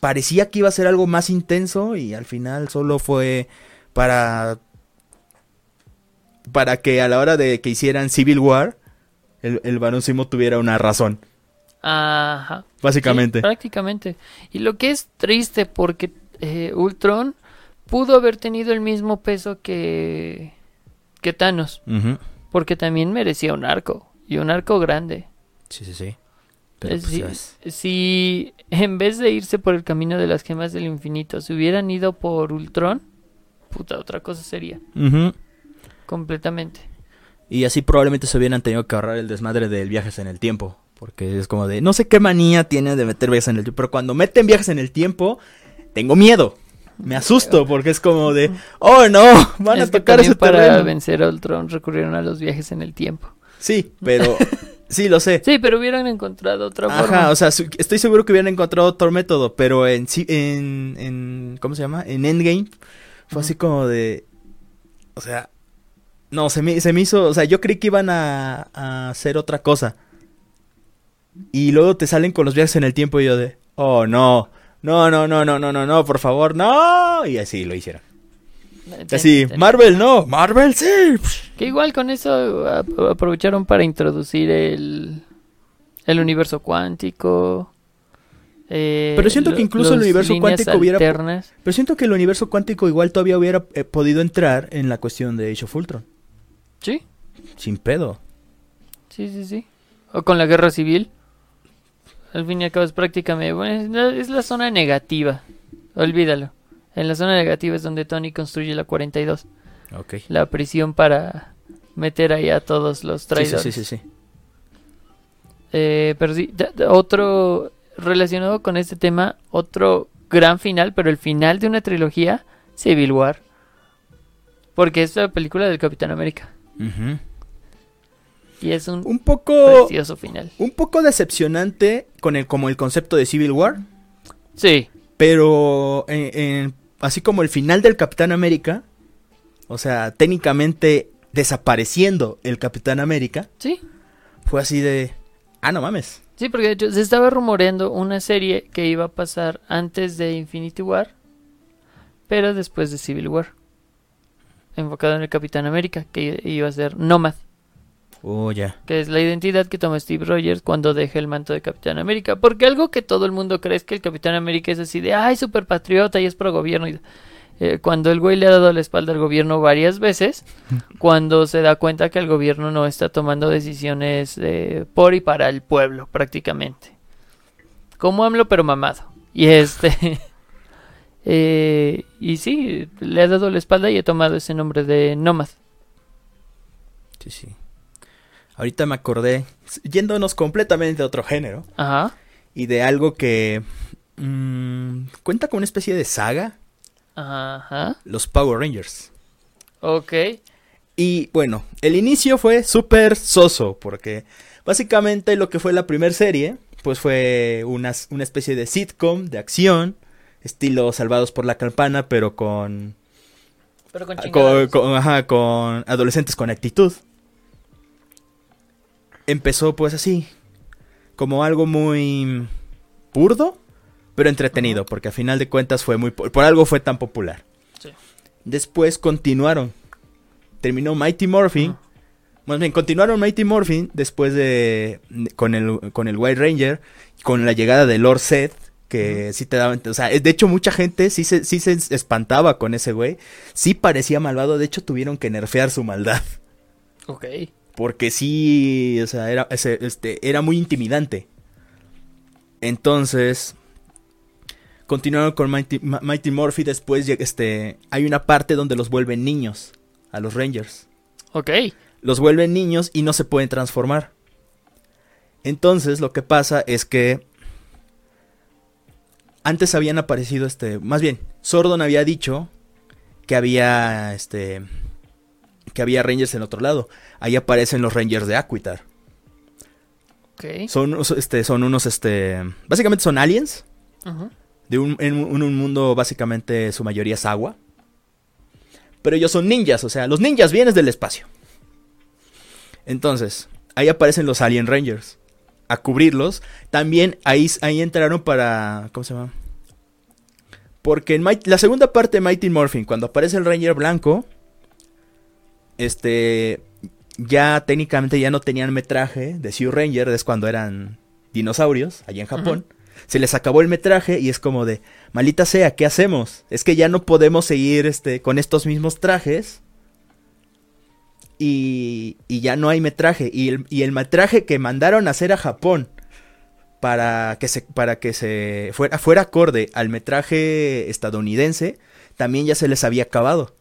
parecía que iba a ser algo más intenso y al final solo fue para para que a la hora de que hicieran Civil War el, el Barón Simo tuviera una razón, Ajá. básicamente. Sí, prácticamente. Y lo que es triste porque eh, Ultron pudo haber tenido el mismo peso que, que Thanos, Ujú. porque también merecía un arco, y un arco grande. Sí, sí, sí. Pero Eh, pues, si, si en vez de irse por el camino de las gemas del infinito, se hubieran ido por Ultron, puta, otra cosa sería, Ujú. Completamente. Y así probablemente se hubieran tenido que ahorrar el desmadre del viajes en el tiempo. Porque es como de, no sé qué manía tiene de meter viajes en el tiempo. Pero cuando meten viajes en el tiempo, tengo miedo. Me asusto porque es como de, oh no, van Es a tocar ese para terreno. vencer a Ultron recurrieron a los viajes en el tiempo. Sí, pero sí lo sé. Sí, pero hubieran encontrado otra Ajá, forma. o sea, estoy seguro que hubieran encontrado otro método, pero en en, en, ¿cómo se llama? En Endgame fue así como de, o sea, no, se me, se me hizo, o sea, yo creí que iban a, a hacer otra cosa. Y luego te salen con los viajes en el tiempo y yo de, oh no, no, no, no, no, no, no, no, por favor, no. Y así lo hicieron. Ten- Así, ten- Marvel no, Marvel sí. Que igual con eso ap- aprovecharon para introducir el, el universo cuántico. eh, Pero siento que incluso el universo cuántico hubiera-. Pero siento que el universo cuántico igual todavía hubiera eh, podido entrar en la cuestión de Age of Ultron. Sí, Sin pedo. sí, sí, sí. O con la guerra civil. Al fin y al cabo es prácticamente... bueno, es, la, es la zona negativa. Olvídalo. En la zona negativa es donde Tony construye la 42. Ok. La prisión para meter ahí a todos los Sí, sí, traidores. sí, sí, sí. Eh, pero sí, otro relacionado con este tema, otro gran final, pero el final de una trilogía, Civil War. Porque es la película del Capitán América. Y es un Un poco... precioso final. Un poco decepcionante con el, como el concepto de Civil War. Sí, Pero en- en- así como el final del Capitán América. O sea, técnicamente desapareciendo el Capitán América. sí, Fue así de... Ah, no mames. sí, porque de hecho se estaba rumoreando una serie que iba a pasar antes de Infinity War, pero después de Civil War. Enfocado en el Capitán América, que iba a ser Nomad. Oh, ya. que es la identidad que toma Steve Rogers cuando deja el manto de Capitán América. Porque algo que todo el mundo cree es que el Capitán América es así de, ay, super patriota y es pro gobierno. Y, eh, cuando el güey le ha dado la espalda al gobierno varias veces, [laughs] cuando se da cuenta que el gobierno no está tomando decisiones eh, por y para el pueblo, prácticamente. Como AMLO, pero mamado. Y este... [laughs] eh, y sí, le ha dado la espalda y ha tomado ese nombre de Nomad. Sí, sí. Ahorita me acordé, yéndonos completamente a otro género, Ajá. y de algo que mm, cuenta con una especie de saga, Ajá. los Power Rangers. Ok. Y bueno, el inicio fue súper soso, porque básicamente lo que fue la primera serie, pues fue una, una especie de sitcom de acción, estilo Salvados por la Campana, pero con, Pero con con, chingaderas. con- ajá, con adolescentes con actitud. Empezó pues así, como algo muy burdo, pero entretenido, porque a final de cuentas fue muy... po- Por algo fue tan popular. Sí. Después continuaron. Terminó Mighty Morphin. Más bien, continuaron Mighty Morphin después de... Con el, con el White Ranger, con la llegada de Lord Seth, que sí te daban... O sea, de hecho mucha gente sí se, sí se espantaba con ese güey. Sí parecía malvado, de hecho tuvieron que nerfear su maldad. Ok. Porque sí, o sea, era, este, era muy intimidante. Entonces, continuaron con Mighty, Mighty Morphy. Después, este, hay una parte donde los vuelven niños a los Rangers. Ok. Los vuelven niños y no se pueden transformar. Entonces, lo que pasa es que antes habían aparecido, este, más bien, Sordon había dicho que había, este, que había Rangers en otro lado. Ahí aparecen los Rangers de Aquitar. Son, unos, este, son unos, este, básicamente son aliens de un, en un, un mundo básicamente su mayoría es agua. Pero ellos son ninjas, o sea, los ninjas vienen del espacio. Entonces, ahí aparecen los Alien Rangers. A cubrirlos. También ahí, ahí entraron para... ¿Cómo se llama? Porque en la segunda parte de Mighty Morphin, cuando aparece el Ranger blanco, este... Ya técnicamente ya no tenían metraje de Sioux Ranger, es cuando eran dinosaurios, allá en Japón. Se les acabó el metraje y es como de, malita sea, ¿qué hacemos? Es que ya no podemos seguir este, con estos mismos trajes. Y, y ya no hay metraje. Y el, y el metraje que mandaron a hacer a Japón para que se, para que se fuera, fuera acorde al metraje estadounidense, también ya se les había acabado.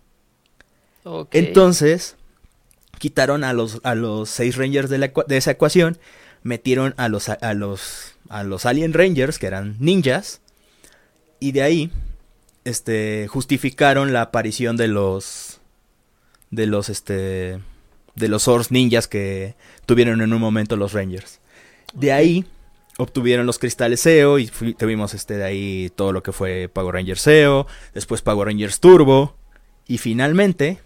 Entonces, quitaron a los, a los seis Rangers de, la de esa ecuación, metieron a los, a, los, a los Alien Rangers, que eran ninjas, y de ahí este, justificaron la aparición de los, de los, este, de los Source Ninjas que tuvieron en un momento los Rangers. De ahí obtuvieron los cristales SEO y tuvimos este de ahí todo lo que fue Power Rangers SEO, después Power Rangers Turbo y finalmente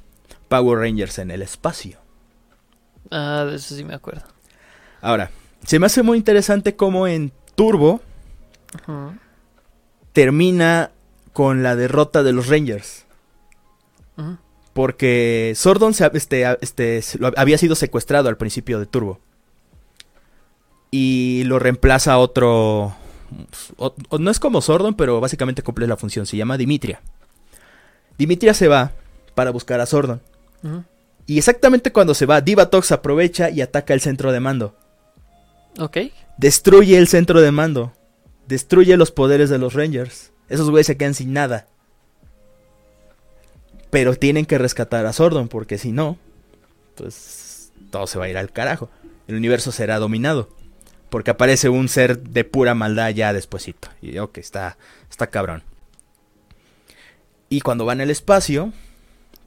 Power Rangers en el espacio. Ah, de eso sí me acuerdo. Ahora, se me hace muy interesante cómo en Turbo termina con la derrota de los Rangers. Ujú. Porque Sordon se, este, este, había sido secuestrado al principio de Turbo. Y lo reemplaza otro... o- o no es como Sordon, pero básicamente cumple la función. Se llama Dimitria. Dimitria se va para buscar a Sordon. Y exactamente cuando se va, Divatox aprovecha y ataca el centro de mando. Ok. Destruye el centro de mando. Destruye los poderes de los Rangers. Esos güeyes se quedan sin nada. Pero tienen que rescatar a Sordon porque si no, pues todo se va a ir al carajo. El universo será dominado. Porque aparece un ser de pura maldad ya despuesito. Y ok, está, está cabrón. Y cuando van al espacio,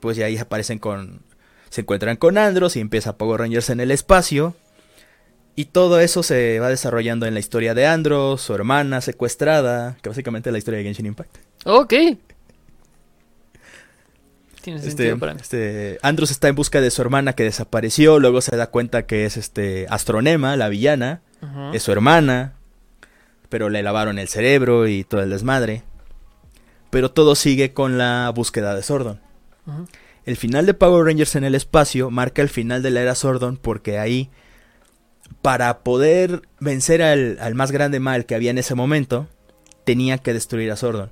pues ya ahí aparecen con... Se encuentran con Andros y empieza Power Rangers en el espacio. Y todo eso se va desarrollando en la historia de Andros, su hermana secuestrada, que básicamente es la historia de Genshin Impact. Ok. Tiene Este, sentido para mí. este, Andros está en busca de su hermana que desapareció, luego se da cuenta que es este Astronema, la villana, es su hermana, pero le lavaron el cerebro y todo el desmadre. Pero todo sigue con la búsqueda de Sordon. El final de Power Rangers en el espacio marca el final de la era Sordon porque ahí, para poder vencer al, al más grande mal que había en ese momento, tenía que destruir a Sordon.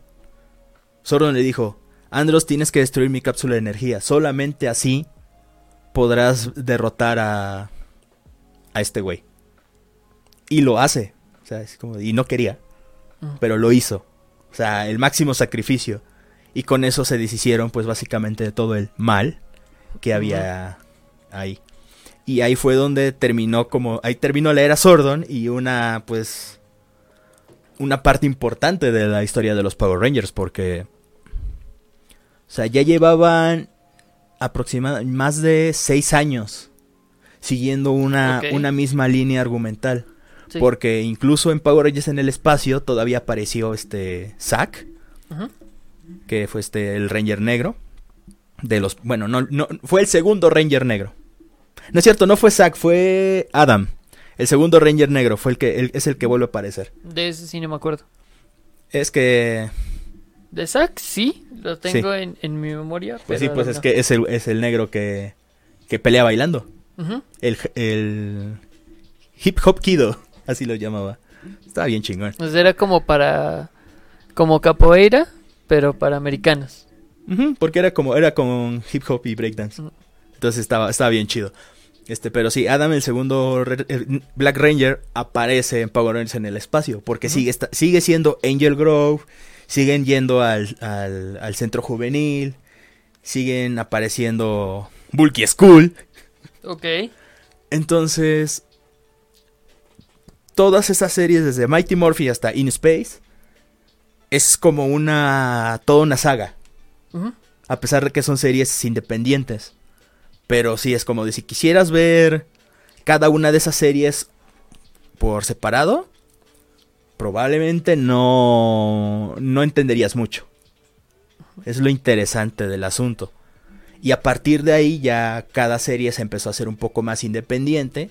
Sordon le dijo, Andros tienes que destruir mi cápsula de energía, solamente así podrás derrotar a, a este güey. Y lo hace, o sea, es como, y no quería, Ujú. pero lo hizo. O sea, el máximo sacrificio. Y con eso se deshicieron, pues básicamente de todo el mal que había ahí. Y ahí fue donde terminó como. Ahí terminó la era Sordon y una, pues. Una parte importante de la historia de los Power Rangers, porque. O sea, ya llevaban aproximadamente más de seis años siguiendo una, una misma línea argumental. Sí. Porque incluso en Power Rangers en el espacio todavía apareció este Zack, que fue este el Ranger negro. De los. Bueno, no, no. Fue el segundo Ranger negro. No es cierto, no fue Zack, fue Adam. El segundo Ranger negro fue el que el- es el que vuelve a aparecer. De ese sí no me acuerdo. Es que. De Zack sí, lo tengo en, en mi memoria. Pues sí, pues es que es el, es el negro que. que pelea bailando. El, el hip hop kido, así lo llamaba. Estaba bien chingón. Sea, era como para. Como capoeira, pero para americanos. Porque era como, era con hip hop y breakdance. Ujú. Entonces estaba, estaba bien chido. Este, pero sí, Adam, el segundo el Black Ranger, aparece en Power Rangers en el espacio. Porque sigue, esta- sigue siendo Angel Grove. Siguen yendo al, al, al centro juvenil. Siguen apareciendo Bulky School. Ok. Entonces, todas esas series, desde Mighty Morphy hasta In Space, es como una. toda una saga. A pesar de que son series independientes. Pero sí, es como de si quisieras ver cada una de esas series por separado, probablemente no, no entenderías mucho. Es lo interesante del asunto. Y a partir de ahí ya cada serie se empezó a hacer un poco más independiente.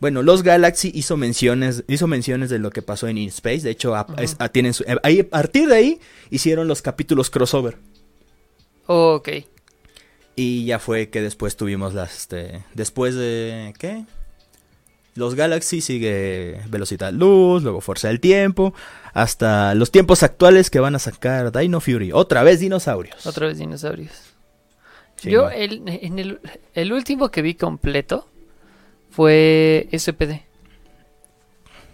Bueno, Los Galaxy hizo menciones, hizo menciones de lo que pasó en In Space. De hecho, a- Ujú. es- a- tienen su- ahí, a partir de ahí hicieron los capítulos crossover. Ok. Y ya fue que después tuvimos las, este, después de, ¿qué? Los Galaxy sigue Velocidad Luz, luego Fuerza del Tiempo, hasta los tiempos actuales que van a sacar Dino Fury. Otra vez dinosaurios. Otra vez dinosaurios. Sí, Yo no. el, en el, el último que vi completo fue SPD.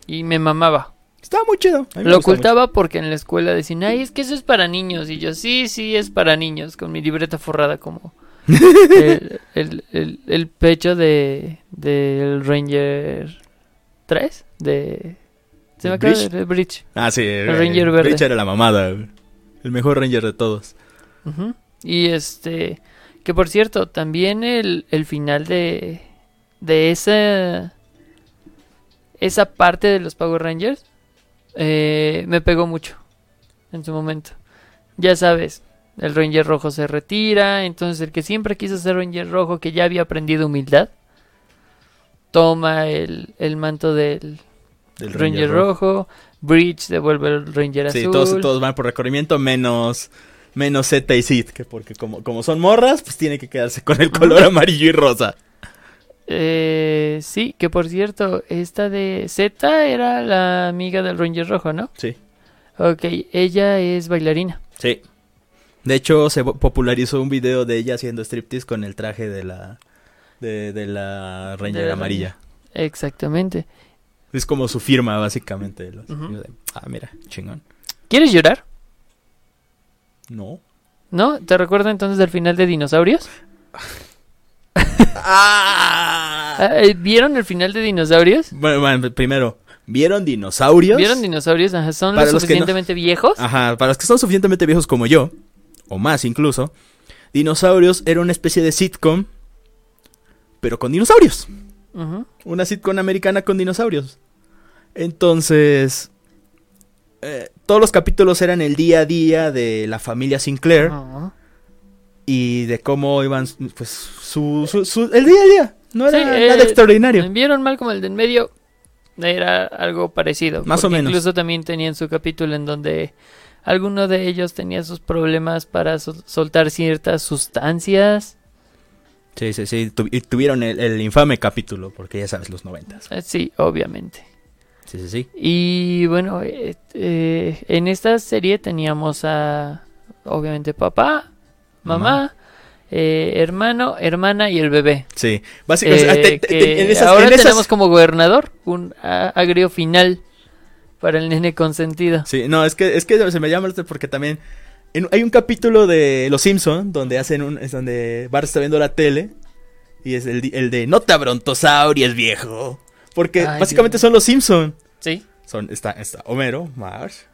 Y me mamaba. Estaba muy chido. Lo ocultaba porque en la escuela decían, ay, es que eso es para niños. Y yo, sí, sí, es para niños, con mi libreta forrada como el, el- el- el pecho de del Ranger 3, de... Se ¿De me acaba de Bridge. Ah, sí. El Ranger verde. Bridge era la mamada. El mejor Ranger de todos. Y este, que por cierto, también el, el final de, de esa, esa parte de los Power Rangers eh, me pegó mucho en su momento. Ya sabes, el Ranger rojo se retira, entonces el que siempre quiso ser Ranger rojo, que ya había aprendido humildad, toma el, el manto del Del Ranger, rojo. Bridge devuelve el Ranger Sí, azul. todos, todos van por recorrimiento menos menos Z y Sid, que porque como, como son morras, pues tiene que quedarse con el color amarillo y rosa. Eh, sí, que por cierto, esta de Z era la amiga del Ranger Rojo, ¿no? Sí. Ok, ella es bailarina. Sí. De hecho, se po- popularizó un video de ella haciendo striptease con el traje de la de, de la Ranger De la amarilla. Exactamente. Es como su firma, básicamente. Los- ah, mira, chingón. ¿Quieres llorar? No. ¿No? ¿Te recuerdo entonces del final de Dinosaurios? [laughs] ¡Ah! Eh, ¿Vieron el final de Dinosaurios? Bueno, bueno, primero, ¿vieron dinosaurios? ¿Vieron dinosaurios? Ajá, ¿Son lo los no- suficientemente viejos? Ajá, para los que son suficientemente viejos como yo, o más incluso, Dinosaurios era una especie de sitcom, pero con dinosaurios. Una sitcom americana con dinosaurios. Entonces, eh, todos los capítulos eran el día a día de la familia Sinclair Ujú. y de cómo iban, pues, su, su- su- el día a día. No era Sí, nada eh, extraordinario. ¿Vieron mal como el de en medio? Era algo parecido. Más o menos. Incluso también tenían su capítulo en donde alguno de ellos tenía sus problemas para sol- soltar ciertas sustancias. Sí, sí, sí. tu- y tuvieron el, el infame capítulo, porque ya sabes, los noventas. Eh, Sí, obviamente. Sí, sí, sí. Y bueno, eh, eh, en esta serie teníamos a, obviamente, papá, mamá, Mamá. eh, hermano, hermana y el bebé. Sí, básicamente. Eh, te- te- te- que en esas- ahora en esas- tenemos como gobernador un agrio final para el nene consentido. Sí, no, es que, es que se me llama porque también en- hay un capítulo de Los Simpson donde hacen un, es donde Bart está viendo la tele y es el, el de no te abrontosaurias, viejo. Porque Ay, básicamente Dios. son los Simpson. Sí. Son, está, está Homero,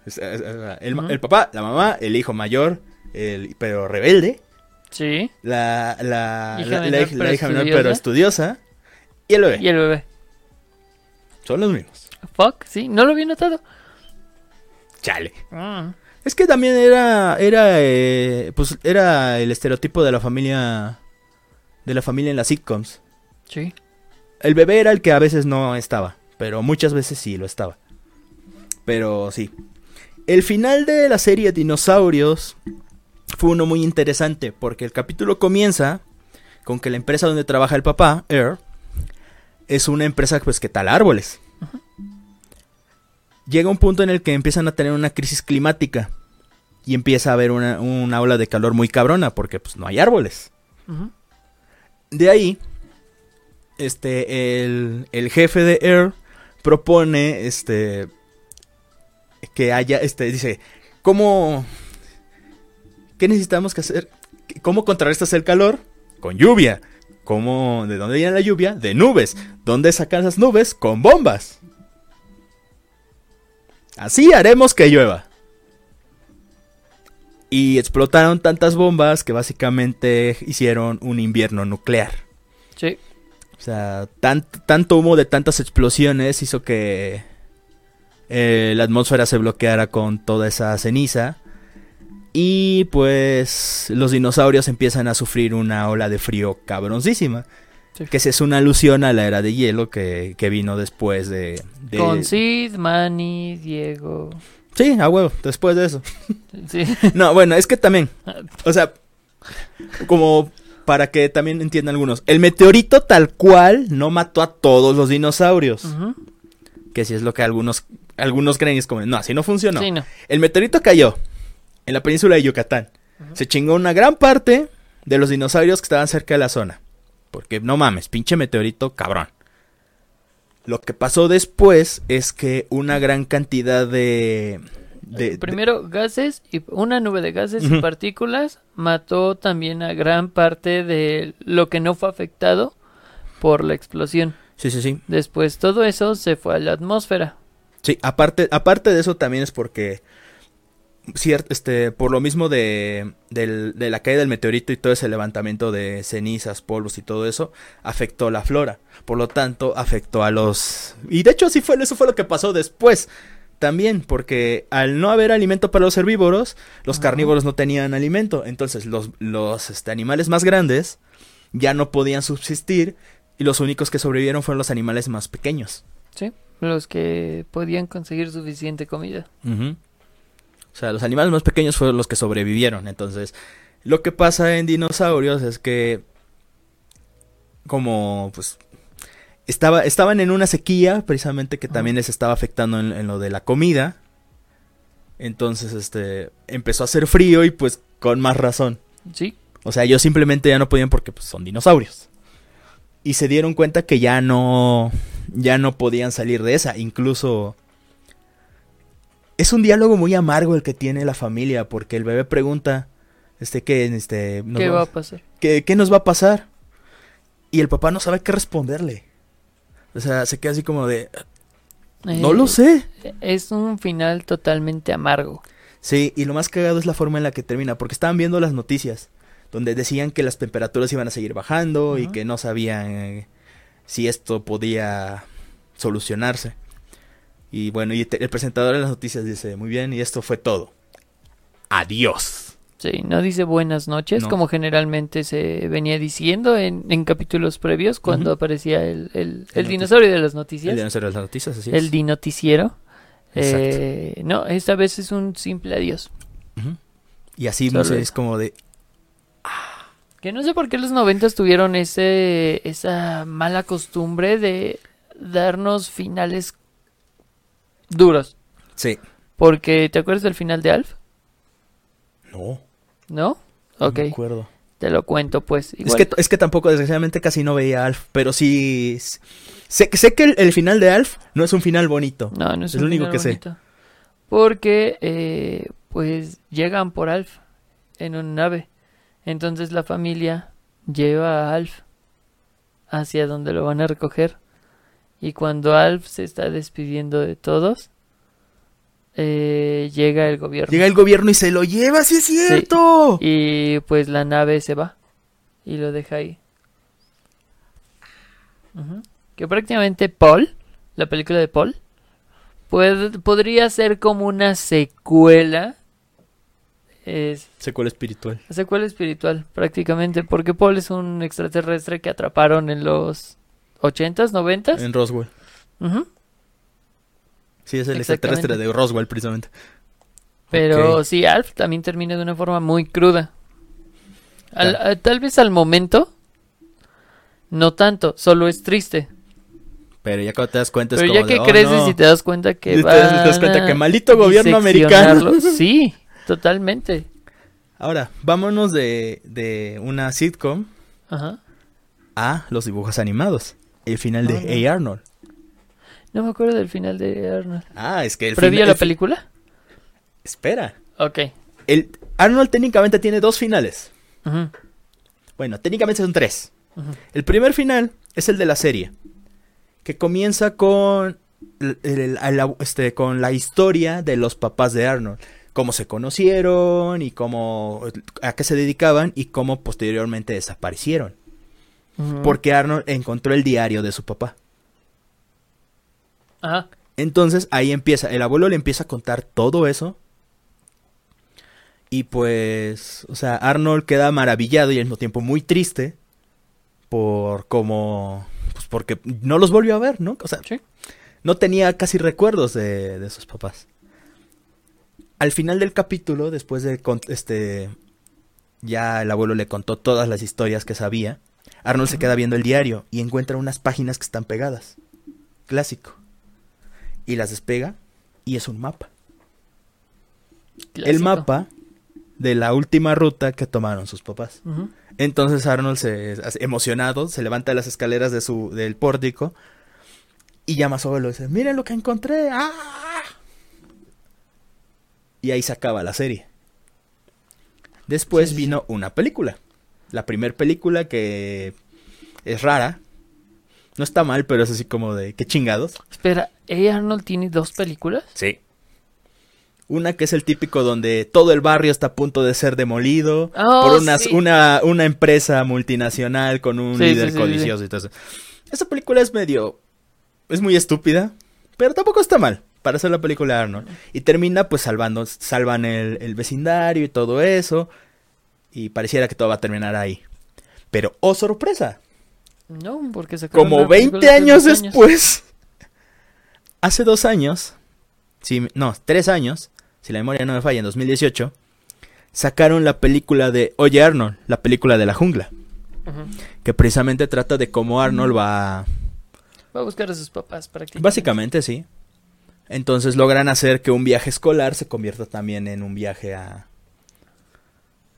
es- el, papá, la mamá, el hijo mayor, el, pero rebelde, Sí. la, la, Hija la- menor, la hija pero estudiosa, y el bebé. Y el bebé. Son los mismos. Fuck, sí, no lo había notado. Chale. Mm. Es que también era, era, eh, pues era el estereotipo de la familia, de la familia en las sitcoms. Sí. El bebé era el que a veces no estaba, pero muchas veces sí lo estaba. Pero sí. El final de la serie Dinosaurios fue uno muy interesante porque el capítulo comienza con que la empresa donde trabaja el papá, Air, es una empresa pues que tala árboles. Llega un punto en el que empiezan a tener una crisis climática y empieza a haber una, una ola de calor muy cabrona porque pues no hay árboles. De ahí, este, el, el jefe de Air propone, este, que haya, este, dice, ¿cómo, qué necesitamos que hacer? ¿Cómo contrarrestas el calor? Con lluvia. ¿Cómo, de dónde viene la lluvia? De nubes. ¿Dónde sacan esas nubes? Con bombas. Así haremos que llueva. Y explotaron tantas bombas que básicamente hicieron un invierno nuclear. Sí. O sea, tan- tanto humo de tantas explosiones hizo que eh, la atmósfera se bloqueara con toda esa ceniza. Y pues los dinosaurios empiezan a sufrir una ola de frío cabroncísima. Sí. Que esa es una alusión a la era de hielo que, que vino después de... de- Con Sid, Manny, Diego. Sí, a huevo, después de eso. [laughs] Sí. No, bueno, es que también, o sea, como para que también entiendan algunos. El meteorito tal cual no mató a todos los dinosaurios. Que si es lo que algunos, algunos creen es como, no, así no funcionó. Sí, no. El meteorito cayó en la península de Yucatán. Se chingó una gran parte de los dinosaurios que estaban cerca de la zona. Porque no mames, pinche meteorito cabrón. Lo que pasó después es que una gran cantidad de... de- de- Primero, gases y una nube de gases y partículas mató también a gran parte de lo que no fue afectado por la explosión. sí, sí, sí. Después todo eso se fue a la atmósfera. Sí, aparte, aparte de eso también es porque cier- este, por lo mismo de, del- de la caída del meteorito y todo ese levantamiento de cenizas, polvos y todo eso, afectó la flora. Por lo tanto, afectó a los... Y de hecho, sí fue, eso fue lo que pasó después. También, porque al no haber alimento para los herbívoros, los Ajá. carnívoros no tenían alimento. Entonces, los, los este, animales más grandes ya no podían subsistir y los únicos que sobrevivieron fueron los animales más pequeños. ¿Sí? Los que podían conseguir suficiente comida. O sea, los animales más pequeños fueron los que sobrevivieron. Entonces, lo que pasa en dinosaurios es que, como, pues, estaba, estaban en una sequía, precisamente que también les estaba afectando en, en lo de la comida. Entonces, este, empezó a hacer frío y pues con más razón. ¿Sí? O sea, ellos simplemente ya no podían porque pues, son dinosaurios. Y se dieron cuenta que ya no, ya no podían salir de esa. Incluso es un diálogo muy amargo el que tiene la familia porque el bebé pregunta, este, ¿qué, este, nos ¿Qué va a pasar? ¿qué, qué nos va a pasar? Y el papá no sabe qué responderle. O sea, se queda así como de, no Eh, lo sé. Es un final totalmente amargo. Sí, y lo más cagado es la forma en la que termina, porque estaban viendo las noticias, donde decían que las temperaturas iban a seguir bajando y que no sabían eh, si esto podía solucionarse. Y bueno, y te- el presentador de las noticias dice, muy bien, y esto fue todo. Adiós. Sí, no dice buenas noches, No. como generalmente se venía diciendo en, en capítulos previos cuando aparecía el, el, el dinosaurio de las El noticias, de las noticias, así el es. dinoticiero. Exacto. Eh, no, esta vez es un simple adiós. Y así no sé, es como de... Que no sé por qué los noventas tuvieron ese, esa mala costumbre de darnos finales duros. Sí. Porque, ¿te acuerdas del final de Alf? No, ¿No? no Ok, me acuerdo. te lo cuento pues. Es Igual- que, es que tampoco, desgraciadamente, casi no veía a Alf, pero sí... Sé, sé que el, el final de Alf no es un final bonito. No, no es, Es un lo único final que sé. Porque, eh, pues, llegan por Alf en una nave. Entonces la familia lleva a Alf hacia donde lo van a recoger. Y cuando Alf se está despidiendo de todos, eh, llega el gobierno. Llega el gobierno y se lo lleva, sí es cierto. Y pues la nave se va y lo deja ahí. Que prácticamente Paul, la película de Paul, puede- podría ser como una secuela. Es Secuela espiritual. secuela espiritual, prácticamente, porque Paul es un extraterrestre que atraparon en los 80s, 90s. En Roswell. Sí, es el extraterrestre de Roswell, precisamente. Pero sí, Alf también termina de una forma muy cruda. Al- a- tal vez al momento, no tanto, solo es triste. Pero ya cuando te das cuenta es Pero como ya de, que "Oh, creces no". y te das cuenta que te das cuenta maldito gobierno americano. [laughs] Sí, totalmente. Ahora, vámonos de, de una sitcom Ajá. a los dibujos animados. El final de Ah, Hey Arnold. No me acuerdo del final de Arnold. Ah, es que el ¿Previo a la película? Espera. Ok. El Arnold técnicamente tiene dos finales. Bueno, técnicamente son tres. El primer final es el de la serie, que comienza con, el- el- el- este, con la historia de los papás de Arnold, cómo se conocieron y cómo a qué se dedicaban y cómo posteriormente desaparecieron, Porque Arnold encontró el diario de su papá. Ajá. Entonces ahí empieza, el abuelo le empieza a contar todo eso. Y pues, o sea, Arnold queda maravillado y al mismo tiempo muy triste por cómo, pues porque no los volvió a ver, ¿no? O sea, Sí. no tenía casi recuerdos de, de sus papás. Al final del capítulo, después de este ya el abuelo le contó todas las historias que sabía. Arnold se queda viendo el diario y encuentra unas páginas que están pegadas. Clásico. Y las despega y es un mapa. El mapa de la última ruta que tomaron sus papás. Entonces Arnold se emocionado se levanta de las escaleras de su del pórtico y llama a su abuelo y dice, "Miren lo que encontré." ¡Ah! Y ahí se acaba la serie. Después Sí, sí, sí. vino una película. La primera película que es rara. No está mal, pero es así como de qué chingados. Espera, ¿A. Arnold tiene dos películas? Sí. Una que es el típico donde todo el barrio está a punto de ser demolido Oh, por unas- sí. una, una empresa multinacional con un Sí, líder sí, sí, codicioso y todo eso. Esa película es medio... Es muy estúpida, pero tampoco está mal para hacer la película de Arnold. Y termina pues salvando, salvan el, el vecindario y todo eso. Y pareciera que todo va a terminar ahí. Pero, oh sorpresa, No, porque sacaron como una película 20 hace años después, [laughs] hace dos años, sí, no, tres años, si la memoria no me falla, en 2018, sacaron la película de Oye Arnold, la película de la jungla, que precisamente trata de cómo Arnold va, Va a buscar a sus papás prácticamente. básicamente sí. Entonces logran hacer que un viaje escolar se convierta también en un viaje a...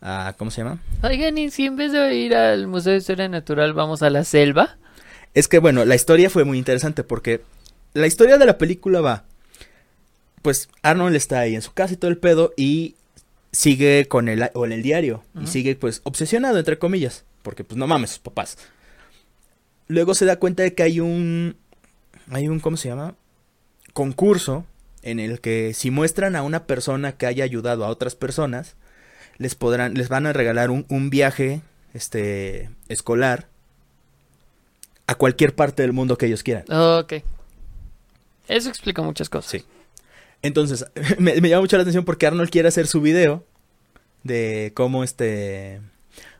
a ¿Cómo se llama? Oigan, y si en vez de ir al Museo de Historia Natural vamos a la selva. Es que bueno, la historia fue muy interesante porque la historia de la película va, pues Arnold está ahí en su casa y todo el pedo y sigue con el o en el diario y sigue pues obsesionado entre comillas, porque pues no mames sus papás. Luego se da cuenta de que hay un hay un ¿cómo se llama? concurso en el que si muestran a una persona que haya ayudado a otras personas, les podrán les van a regalar un, un viaje este escolar a cualquier parte del mundo que ellos quieran. Ok. Eso explica muchas cosas. Sí. Entonces, [laughs] me, me llama mucho la atención porque Arnold quiere hacer su video de cómo este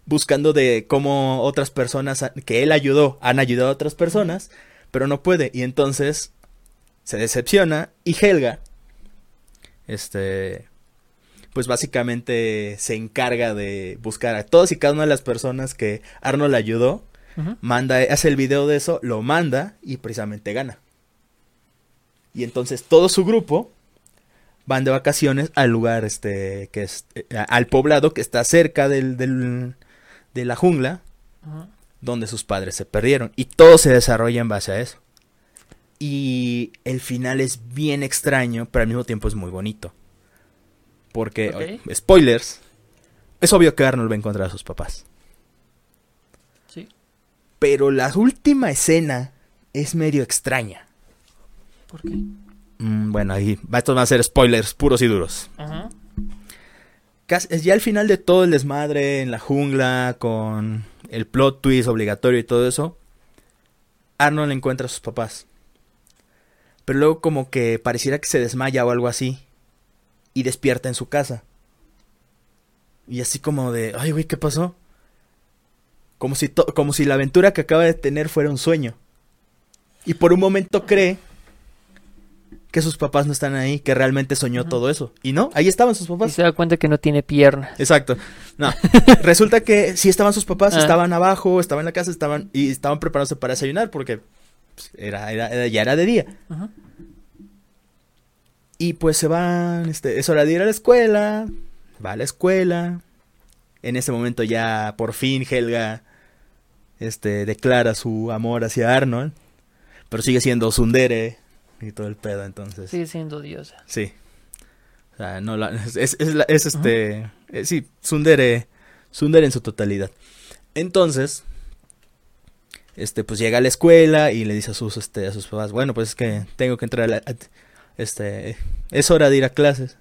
buscando de cómo otras personas que él ayudó han ayudado a otras personas, pero no puede y entonces se decepciona y Helga este pues básicamente se encarga de buscar a todas y cada una de las personas que Arnold ayudó manda, hace el video de eso, lo manda y precisamente gana. Y entonces todo su grupo van de vacaciones al lugar este que es eh, al poblado que está cerca del, del- de la jungla donde sus padres se perdieron y todo se desarrolla en base a eso. Y el final es bien extraño, pero al mismo tiempo es muy bonito. Porque spoilers, es obvio que Arnold va a encontrar a sus papás. Sí. Pero la última escena es medio extraña. ¿Por qué? Mm, bueno, ahí estos van a ser spoilers puros y duros. Ajá. Ya al final de todo el desmadre en la jungla, con el plot twist obligatorio y todo eso, Arnold encuentra a sus papás. Pero luego como que pareciera que se desmaya o algo así. Y despierta en su casa. Y así como de, ay güey, ¿qué pasó? Como si, como si la aventura que acaba de tener fuera un sueño. Y por un momento cree que sus papás no están ahí, que realmente soñó todo eso. Y no, ahí estaban sus Y papás. se da cuenta que no tiene piernas. Exacto. No. [laughs] Resulta que sí estaban sus papás, Ah. estaban abajo, estaban en la casa, estaban y estaban preparándose para desayunar porque pues, era, ya era de día. Ajá. Y pues se van, este, es hora de ir a la escuela, va a la escuela. En ese momento ya por fin Helga este declara su amor hacia Arnold, pero sigue siendo Sundere y todo el pedo, entonces. Sigue siendo diosa. Sí. O sea, no la- es, es, es la- es este. eh, sí, Sundere. Sundere en su totalidad. Entonces. Este, pues llega a la escuela y le dice a sus, este, a sus papás, bueno, pues es que tengo que entrar a la, este, es hora de ir a clases.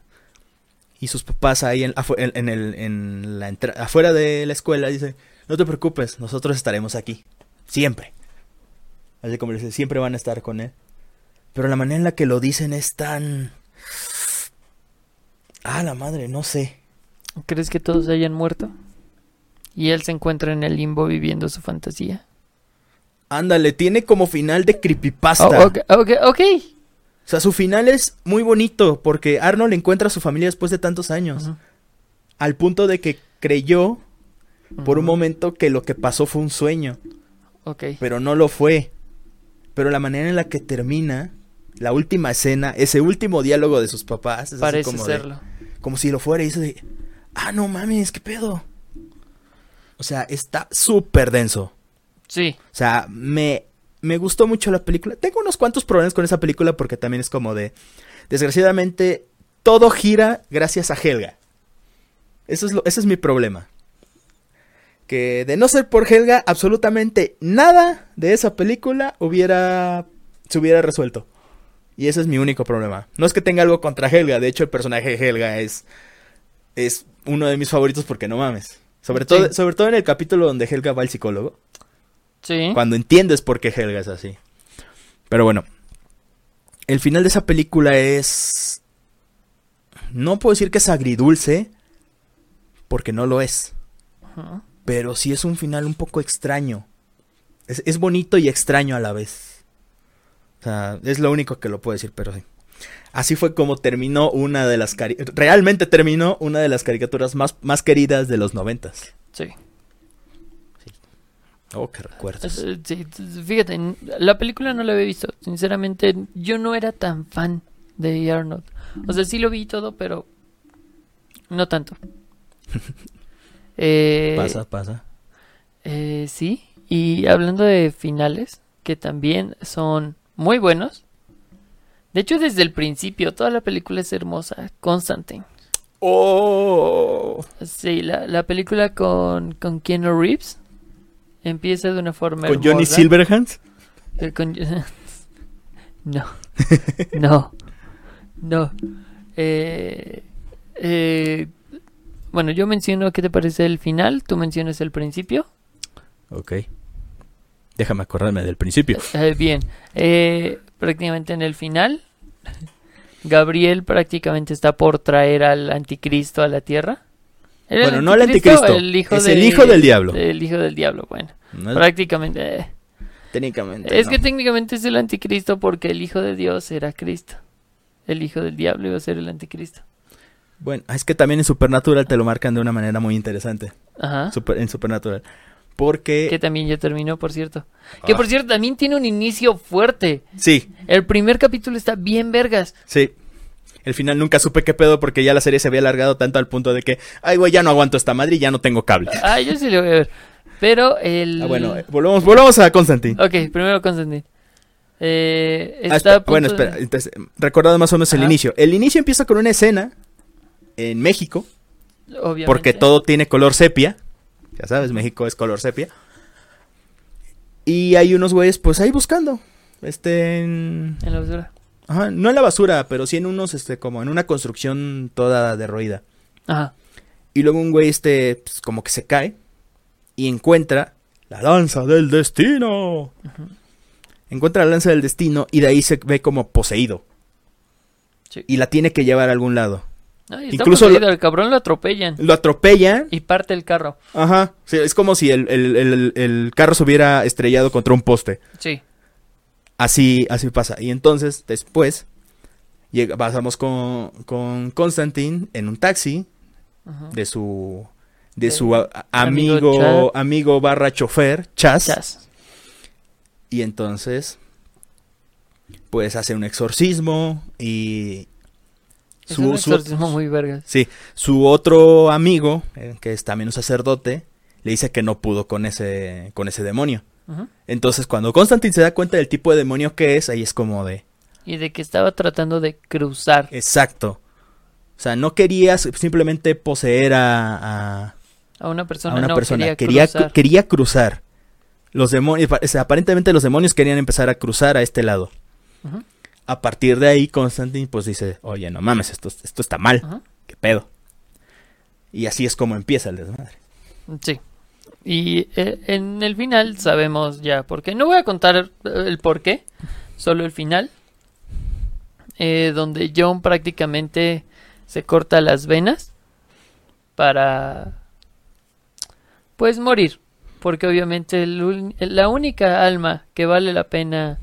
Y sus papás ahí en, afu- en, en el, en la afuera de la escuela dice, no te preocupes, nosotros estaremos aquí. Siempre. Así como dice, siempre van a estar con él. Pero la manera en la que lo dicen es tan... Ah, la madre, no sé. ¿Crees que todos hayan muerto? Y él se encuentra en el limbo viviendo su fantasía. Ándale, tiene como final de creepypasta. Oh, ok, ok, ok. O sea, su final es muy bonito porque Arnold encuentra a su familia después de tantos años. Al punto de que creyó por un momento que lo que pasó fue un sueño, Ok. pero no lo fue. Pero la manera en la que termina la última escena, ese último diálogo de sus papás, es así Parece como de- serlo. como si lo fuera y eso de, ah, no mames, qué pedo. O sea, está súper denso. Sí. O sea, me, me gustó mucho la película. Tengo unos cuantos problemas con esa película porque también es como de, desgraciadamente, todo gira gracias a Helga. Eso es lo, ese es mi problema. Que de no ser por Helga, absolutamente nada de esa película hubiera, se hubiera resuelto. Y ese es mi único problema. No es que tenga algo contra Helga, de hecho el personaje de Helga es, es uno de mis favoritos porque no mames. Sobre todo, Sí. sobre todo en el capítulo donde Helga va al psicólogo. Sí. Cuando entiendes por qué Helga es así. Pero bueno. El final de esa película es. No puedo decir que es agridulce. Porque no lo es. Pero sí es un final un poco extraño. Es, es bonito y extraño a la vez. O sea, es lo único que lo puedo decir, pero sí. Así fue como terminó una de las... cari- Realmente terminó una de las caricaturas más, más queridas de los noventas. Sí. Oh, qué recuerdos. Eh, sí, Fíjate, la película no la había visto. Sinceramente, yo no era tan fan de Arnold. O sea, sí lo vi todo, pero no tanto. [laughs] Eh, Pasa, pasa. eh, sí, y hablando de finales, que también son muy buenos. De hecho, desde el principio, toda la película es hermosa. Constantine. Oh. Sí, la, la película con, con Keanu Reeves empieza de una forma Con Johnny. Silverhands. Eh, con- [laughs] No. [laughs] No. No. Eh, eh, bueno, yo menciono qué te parece el final, tú mencionas el principio. Ok. Déjame acordarme del principio. Bien, prácticamente en el final, [laughs] Gabriel prácticamente está por traer al anticristo a la tierra. ¿Era Bueno, no el anticristo, el hijo es de- el hijo del diablo. El hijo del diablo, bueno. No Prácticamente. eh. técnicamente. Es no. que técnicamente es el anticristo porque el hijo de Dios era Cristo. El hijo del diablo iba a ser el anticristo. Bueno, es que también en Supernatural te lo marcan de una manera muy interesante. Ajá. Super- en Supernatural. Porque. Que también ya terminó, por cierto. Que Ah. por cierto, también tiene un inicio fuerte. Sí, El primer capítulo está bien vergas. sí. El final nunca supe qué pedo porque ya la serie se había alargado tanto al punto de que, ay, güey, ya no aguanto esta madre y ya no tengo cable. Ah, yo sí lo voy a ver. Pero el. Ah, bueno, eh, volvamos, volvamos a Constantine. Ok, primero Constantine. Eh, Ah, está espera, a punto bueno, de- espera, entonces, recordado más o menos el inicio. El inicio empieza con una escena en México, Obviamente. porque todo tiene color sepia. Ya sabes, México es color sepia. Y hay unos güeyes, pues ahí buscando. Este, en- En la basura. Ajá, no en la basura, pero sí en unos, este, como en una construcción toda derruida. Ajá. Y luego un güey, este, pues, como que se cae y encuentra la danza del destino. Ujú. Encuentra la lanza del destino y de ahí se ve como poseído. Sí. Y la tiene que llevar a algún lado. Ay, está Incluso poseído, lo- al cabrón lo atropellan. Lo atropellan. Y parte el carro. Ajá. Sí, es como si el, el- el- el carro se hubiera estrellado contra un poste. Sí. Así, así pasa. Y entonces, después, llega, pasamos con, con Constantine en un taxi de su, de su a- amigo amigo, barra chofer, Chas. Chas. Y entonces, pues hace un exorcismo y Es su, un su- exorcismo muy vergas. sí, su otro amigo, eh, que es también un sacerdote, le dice que no pudo con ese, con ese demonio. Entonces, cuando Constantine se da cuenta del tipo de demonio que es, ahí es como de, Y de que estaba tratando de cruzar. exacto. O sea, no quería simplemente poseer a, a- A una persona, a una no, persona, quería, quería, cruzar. quería cruzar. Los demonios, o sea, aparentemente los demonios querían empezar a cruzar a este lado. A partir de ahí, Constantine pues dice, oye, no mames, esto, esto está mal, ujú. qué pedo. Y así es como empieza el desmadre. Sí. Y eh, en el final sabemos ya por qué. No voy a contar eh, el por qué, solo el final. eh, donde John prácticamente se corta las venas para pues morir. Porque obviamente el la única alma que vale la pena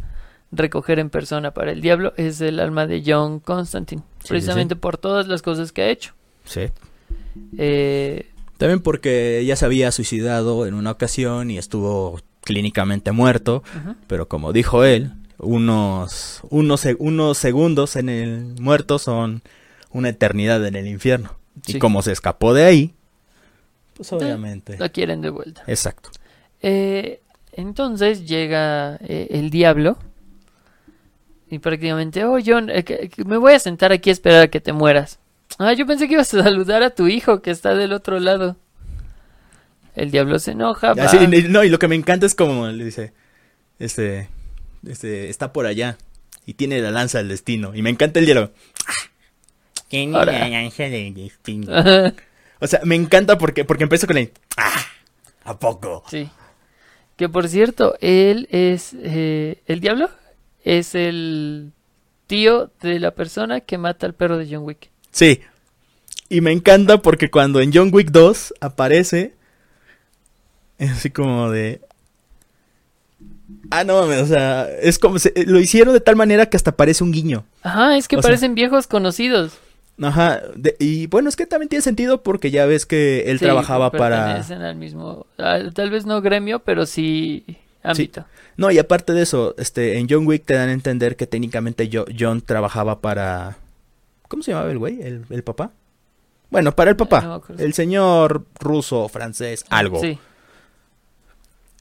recoger en persona para el diablo es el alma de John Constantine. sí, precisamente por todas las cosas que ha hecho. Sí. Eh, También porque ya se había suicidado en una ocasión y estuvo clínicamente muerto, pero como dijo él, unos, unos, unos segundos en el muerto son una eternidad en el infierno. Sí. Y como se escapó de ahí, pues obviamente. La quieren de vuelta. Exacto. Eh, entonces llega eh, el diablo y prácticamente, oh John, eh, me voy a sentar aquí a esperar a que te mueras. Ah, yo pensé que ibas a saludar a tu hijo que está del otro lado. El diablo se enoja. no, y lo que me encanta es como le dice, este, este, está por allá y tiene la lanza del destino. Y me encanta el diálogo. [laughs] Tiene Ahora. la lanza del destino. [laughs] O sea, me encanta porque, porque empieza con el, "Ah, ¿a poco? sí. Que por cierto, él es eh, el diablo es el tío de la persona que mata al perro de John Wick. Sí. Y me encanta porque cuando en John Wick 2 aparece, es así como de... Ah, no mames, o sea, es como... se- lo hicieron de tal manera que hasta parece un guiño. Ajá, es que O sea- parecen viejos conocidos. Ajá, de- y bueno, es que también tiene sentido porque ya ves que él Sí, trabajaba para... al mismo, tal vez no gremio, pero sí ámbito. No, y aparte de eso, este, en John Wick te dan a entender que técnicamente Jo- John trabajaba para... ¿Cómo se llamaba el güey? ¿El, el papá? Bueno, para el me papá. el señor ruso, francés, algo. Sí,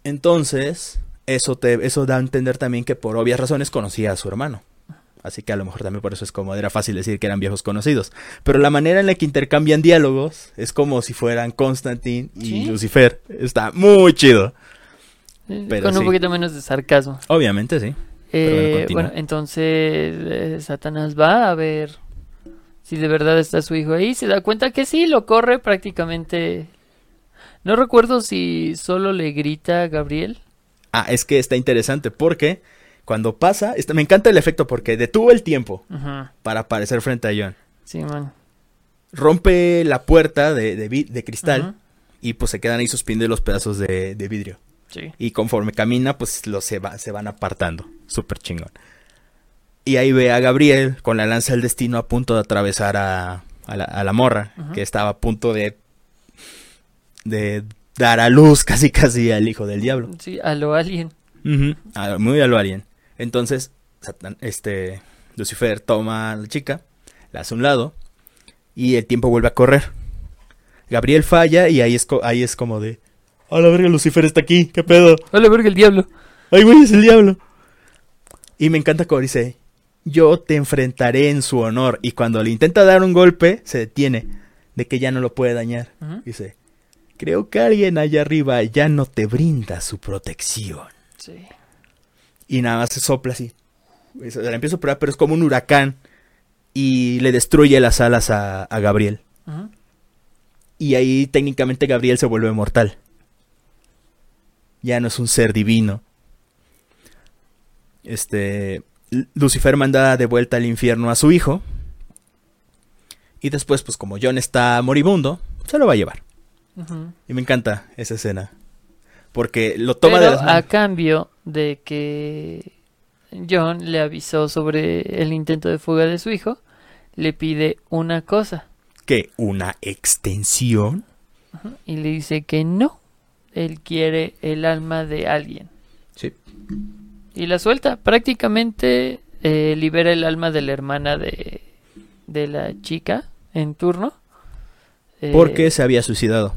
Entonces, eso te, eso da a entender también que por obvias razones conocía a su hermano. Así que a lo mejor también por eso es como era fácil decir que eran viejos conocidos. Pero la manera en la que intercambian diálogos es como si fueran Constantine y Sí. Lucifer. Está muy chido. eh, Pero con un sí. poquito menos de sarcasmo. Obviamente, sí. Bueno, Eh, bueno, entonces eh, Satanás va a ver si de verdad está su hijo ahí. Se da cuenta que sí, lo corre prácticamente. No recuerdo si solo le grita a Gabriel. Ah, es que está interesante porque cuando pasa, está- me encanta el efecto porque detuvo el tiempo para aparecer frente a John. Sí, man. Rompe la puerta de, de de cristal y pues se quedan ahí suspendidos los pedazos de, de vidrio. Sí. Y conforme camina, pues los se, va- se van apartando. Súper chingón. Y ahí ve a Gabriel con la lanza del destino a punto de atravesar a, a la, a la morra, que estaba a punto de, de dar a luz [laughs] casi casi al hijo del diablo. Sí, a lo alien. A- muy a lo alien. Entonces, Satan- este, Lucifer toma a la chica, la hace a un lado y el tiempo vuelve a correr. Gabriel falla y ahí es, ahí es como de... A la verga, Lucifer está aquí, ¿qué pedo? Hola, verga, el diablo. Ay, güey, es el diablo. Y me encanta como dice, yo te enfrentaré en su honor. Y cuando le intenta dar un golpe, se detiene de que ya no lo puede dañar. Dice, creo que alguien allá arriba ya no te brinda su protección. Sí. Y nada más se sopla así. Se la empieza a operar, pero es como un huracán. Y le destruye las alas a, a Gabriel. Y ahí técnicamente Gabriel se vuelve mortal. Ya no es un ser divino. Este. Lucifer manda de vuelta al infierno a su hijo. Y después, pues como John está moribundo, se lo va a llevar. Y me encanta esa escena. Porque lo toma Pero de las a manos. cambio de que John le avisó sobre el intento de fuga de su hijo, le pide una cosa ¿Qué? ¿Una extensión? y le dice que no. Él quiere el alma de alguien. Sí. Y la suelta. Prácticamente eh, libera el alma de la hermana de, de la chica en turno. Eh, Porque se había suicidado.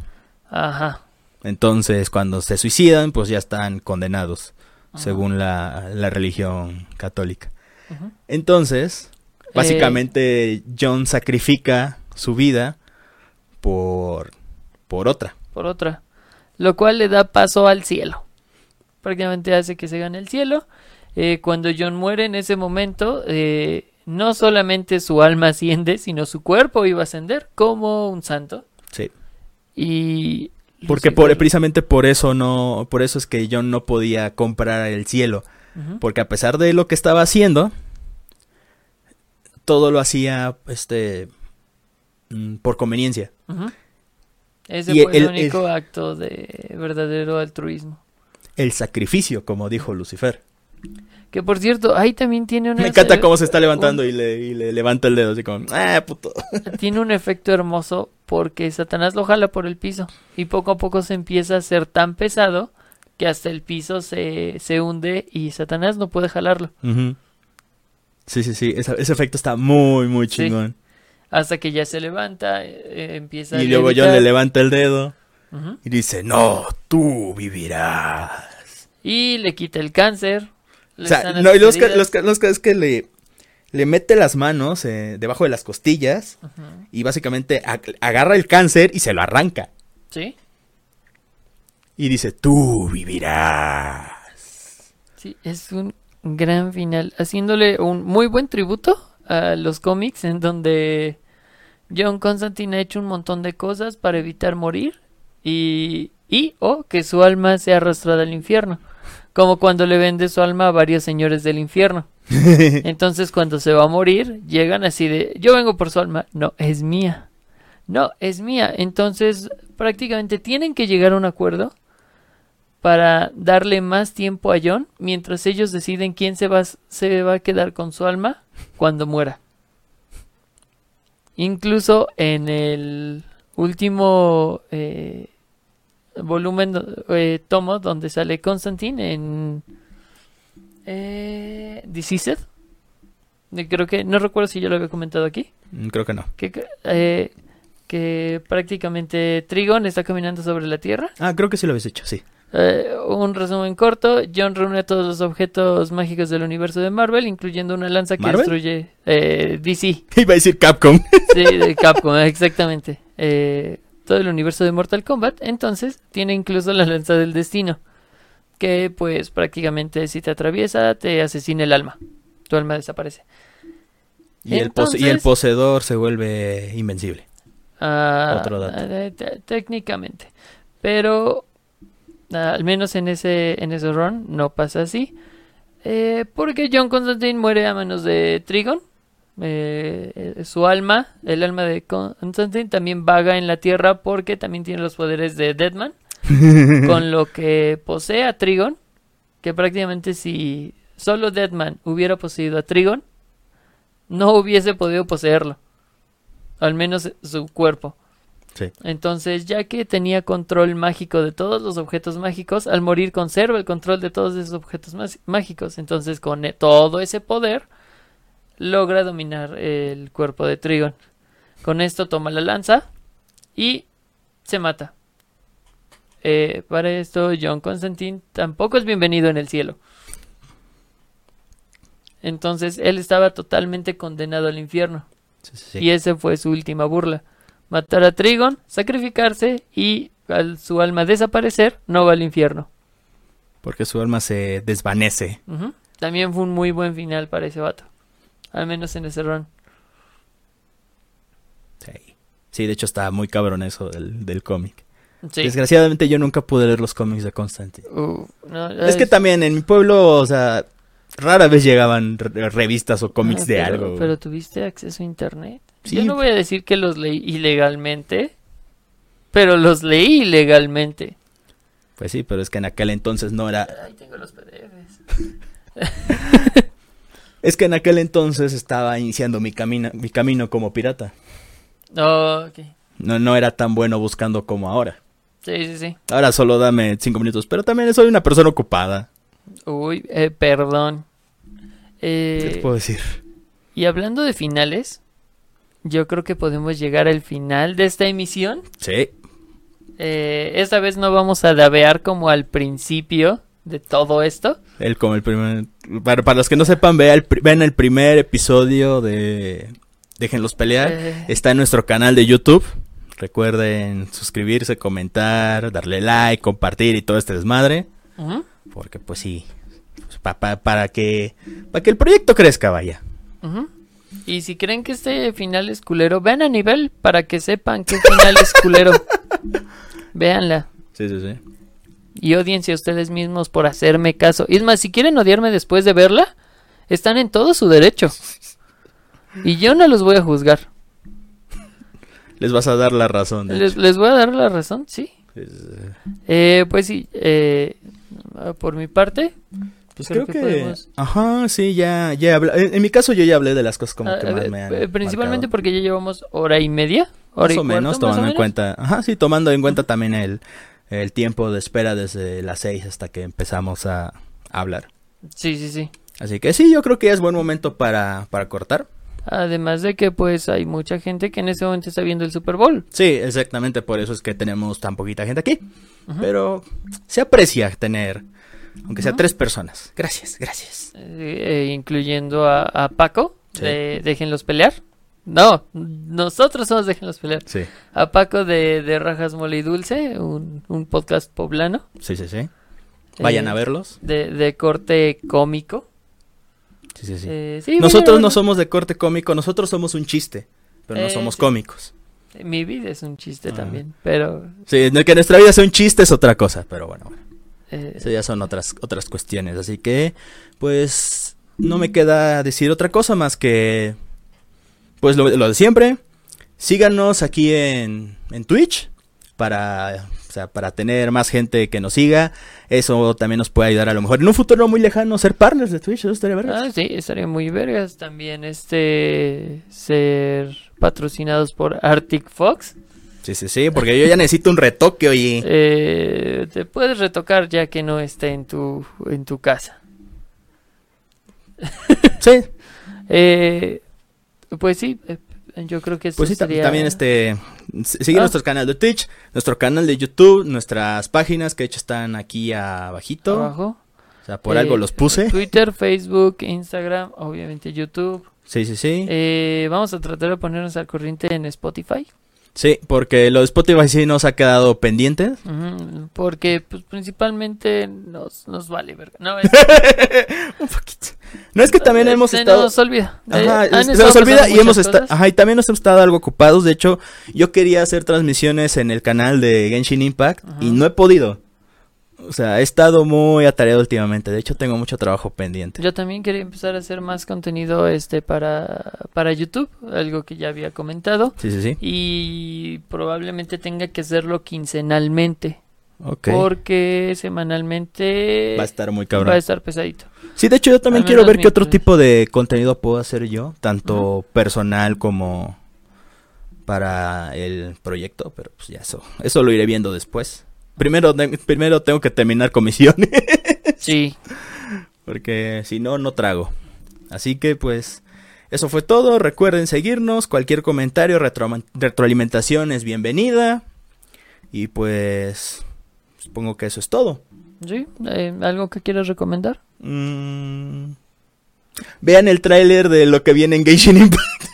Ajá. Entonces, cuando se suicidan, pues ya están condenados, Ajá. según la, la religión católica. Entonces, Eh, básicamente, John sacrifica su vida por, por otra. por otra. Lo cual le da paso al cielo. Prácticamente hace que se gane el cielo. Eh, cuando John muere en ese momento, eh, no solamente su alma asciende, sino su cuerpo iba a ascender como un santo. Sí. Y. Porque por, precisamente por eso no, por eso es que John no podía comprar el cielo. Porque a pesar de lo que estaba haciendo, todo lo hacía, este, mm, por conveniencia. Ujú. Ese Y fue el, el- único acto de verdadero altruismo. El sacrificio, como dijo Lucifer. Que por cierto, ahí también tiene una Me encanta cómo se está levantando y le, y le levanta el dedo así como, ah, puto. [laughs] tiene un efecto hermoso porque Satanás lo jala por el piso y poco a poco se empieza a hacer tan pesado que hasta el piso se, se hunde y Satanás no puede jalarlo. Sí, sí, sí. Ese, ese efecto está muy, muy Sí. chingón. Hasta que ya se levanta, eh, empieza a Y luego John le levanta el dedo Y dice, no, tú vivirás. Y le quita el cáncer. O sea, no, y los, que, los, que- los que es que le, le mete las manos eh, debajo de las costillas y básicamente ag- agarra el cáncer y se lo arranca. Sí, Y dice, tú vivirás. sí, es un gran final. Haciéndole un muy buen tributo a los cómics en donde John Constantine ha hecho un montón de cosas para evitar morir y, y o que su alma sea arrastrada al infierno. Como cuando le vende su alma a varios señores del infierno. [laughs] Entonces cuando se va a morir, llegan así de, yo vengo por su alma. No, es mía. No, es mía. Entonces prácticamente tienen que llegar a un acuerdo para darle más tiempo a John mientras ellos deciden quién se va, se va a quedar con su alma cuando muera. Incluso en el último eh, volumen, eh, tomo donde sale Constantine en eh, Deceased. De- Creo que, no recuerdo si yo lo había comentado aquí. Mm, Creo que no. Que, eh, que prácticamente Trigon está caminando sobre la Tierra. Ah, creo que sí lo habéis hecho, sí. Eh, un resumen corto, John reúne todos los objetos mágicos del universo de Marvel, incluyendo una lanza que ¿Marvel? destruye eh, DC, [laughs] Iba a decir Capcom. sí, de Capcom, exactamente. Eh, todo el universo de Mortal Kombat, entonces tiene incluso la lanza del destino, que pues prácticamente si te atraviesa te asesina el alma, tu alma desaparece. Y, el, pose- y el Entonces- poseedor se vuelve invencible. Ah, Otro dato. eh, te- técnicamente. Pero al menos en ese, en ese run no pasa así. Eh, porque John Constantine muere a manos de Trigon. Eh, su alma, el alma de Constantine, también vaga en la tierra porque también tiene los poderes de Deadman. [laughs] con lo que posee a Trigon. Que prácticamente si solo Deadman hubiera poseído a Trigon, no hubiese podido poseerlo. Al menos su cuerpo. Sí. Entonces, ya que tenía control mágico de todos los objetos mágicos, al morir conserva el control de todos esos objetos mágicos. Entonces, con todo ese poder, logra dominar el cuerpo de Trigon. Con esto toma la lanza y se mata. Eh, para esto, John Constantine tampoco es bienvenido en el cielo. Entonces, él estaba totalmente condenado al infierno. Sí, sí, sí. Y esa fue su última burla. Matar a Trigon, sacrificarse y al su alma desaparecer, no va al infierno. Porque su alma se desvanece. También fue un muy buen final para ese vato. Al menos en ese run. Sí. Sí, de hecho está muy cabrón eso del, del cómic. Sí. Desgraciadamente yo nunca pude leer los cómics de Constantine. Uh, no, Es que también en mi pueblo, o sea, rara vez llegaban re- revistas o cómics Ah, de pero- algo. Pero tuviste acceso a internet. Sí. Yo no voy a decir que los leí ilegalmente, pero los leí ilegalmente. Pues sí, pero es que en aquel entonces no era... Ay, tengo los PDFs. [laughs] [laughs] Es que en aquel entonces estaba iniciando mi, camino mi camino como pirata. Oh. No, no era tan bueno buscando como ahora. Sí, sí, sí. Ahora solo dame cinco minutos, pero también soy una persona ocupada. Uy, eh, perdón. ¿Qué Eh, te puedo decir? Y hablando de finales, yo creo que podemos llegar al final de esta emisión. Sí. Eh, esta vez no vamos a dabear como al principio de todo esto. Él como el primer... Para, para los que no sepan, el, vean el primer episodio de Déjenlos pelear. Eh, Está en nuestro canal de YouTube. Recuerden suscribirse, comentar, darle like, compartir y todo este desmadre. ujú, Porque pues sí, pues, pa- pa- para que para que el proyecto crezca, vaya. Y si creen que este final es culero, vean a nivel para que sepan qué final es culero. [laughs] Véanla. Sí, sí, sí. Y odiense a ustedes mismos por hacerme caso. Y es más, si quieren odiarme después de verla, están en todo su derecho. Y yo no los voy a juzgar. Les vas a dar la razón. Les, les voy a dar la razón, sí. Es, eh, Eh, pues sí, eh, por mi parte, Pues Creo creo, que que... podemos- Ajá, sí, ya, ya habla- En, en mi caso yo ya hablé de las cosas como Ah, que más eh, me han eh, principalmente marcado. porque ya llevamos hora y media. Hora Más y o menos, cuarto, más o tomando en menos. cuenta... Ajá, sí, tomando en cuenta también el, el tiempo de espera desde las seis hasta que empezamos a hablar. Sí, sí, sí. Así que sí, yo creo que es buen momento para, para cortar. Además de que pues hay mucha gente que en ese momento está viendo el Super Bowl. Sí, exactamente, por eso es que tenemos tan poquita gente aquí. Pero se aprecia tener, aunque sea tres personas. Gracias, gracias. Eh, eh, incluyendo a, a Paco Sí. de Déjenlos pelear. No, nosotros somos Déjenlos pelear. Sí, A Paco de, de Rajas Mole y Dulce, un, un podcast poblano. sí, sí, sí. Vayan eh, a verlos. De, de corte cómico. Sí, sí, sí. Eh, sí, nosotros no somos de corte cómico, nosotros somos un chiste, pero no Eh, somos sí. cómicos. Mi vida es un chiste Ah. también, pero... Sí, no- que nuestra vida sea un chiste es otra cosa, pero bueno, bueno. eh, Eso ya son otras, otras cuestiones. Así que, pues, no me queda decir otra cosa más que, pues, lo, lo de siempre. Síganos aquí en, en Twitch para, o sea, para tener más gente que nos siga. Eso también nos puede ayudar a lo mejor en un futuro muy lejano ser partners de Twitch. Eso estaría vergas. Ah, sí, estaría muy vergas también este ser patrocinados por Arctic Fox. Sí, sí, sí, porque yo ya necesito un retoque, oye. [laughs] Eh, te puedes retocar ya que no esté en tu en tu casa. Sí, [laughs] Eh, pues sí, eh, yo creo que eso Pues sí, sería- también este sigue Ah. nuestro canal de Twitch, nuestro canal de YouTube, nuestras páginas que de hecho están aquí abajito, abajo. o sea, por Eh, algo los puse. Twitter, Facebook, Instagram, obviamente YouTube. Sí, sí, sí. Eh, vamos a tratar de ponernos al corriente en Spotify. Sí, porque lo de Spotify sí nos ha quedado pendiente. Porque pues principalmente nos, nos vale verga. No, es- [laughs] Un poquito. No es que también eh, hemos se estado nos olvida. Eh, Ajá, han se estado nos olvida y hemos estado, ajá, y también nos hemos estado algo ocupados. De hecho, yo quería hacer transmisiones en el canal de Genshin Impact y no he podido. O sea, he estado muy atareado últimamente. De hecho, tengo mucho trabajo pendiente. Yo también quería empezar a hacer más contenido este para, para YouTube, algo que ya había comentado. Sí, sí, sí. Y probablemente tenga que hacerlo quincenalmente. Porque semanalmente Va a estar muy va cabrón. a estar pesadito. Sí, de hecho yo también quiero ver qué otro tipo de contenido puedo hacer yo, tanto personal como para el proyecto, pero pues ya eso, eso lo iré viendo después. Primero, primero tengo que terminar comisiones, [laughs] Sí, porque si no, no trago. Así que pues, eso fue todo. Recuerden seguirnos, cualquier comentario, retro- retroalimentación es bienvenida. Y pues, supongo que eso es todo. sí. Eh, ¿Algo que quieras recomendar? Mm. Vean el tráiler de lo que viene en Genshin Impact. [laughs]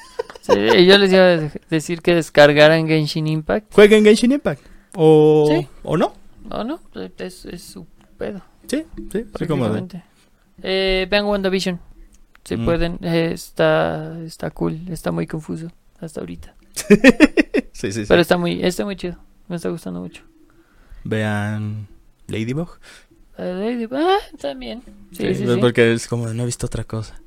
Sí, yo les iba a de- decir que descargaran Genshin Impact. Jueguen Genshin Impact. O, Sí. o no. No, no, es, es su pedo. Sí, sí, sí, como de- prácticamente. Eh, vean WandaVision. Si Mm. pueden, eh, está, está cool, está muy confuso hasta ahorita. [laughs] sí, sí, sí. Pero está muy, está muy chido. Me está gustando mucho. Vean Ladybug. Eh, Lady- ah, también. Sí, sí, sí. Porque es como no he visto otra cosa.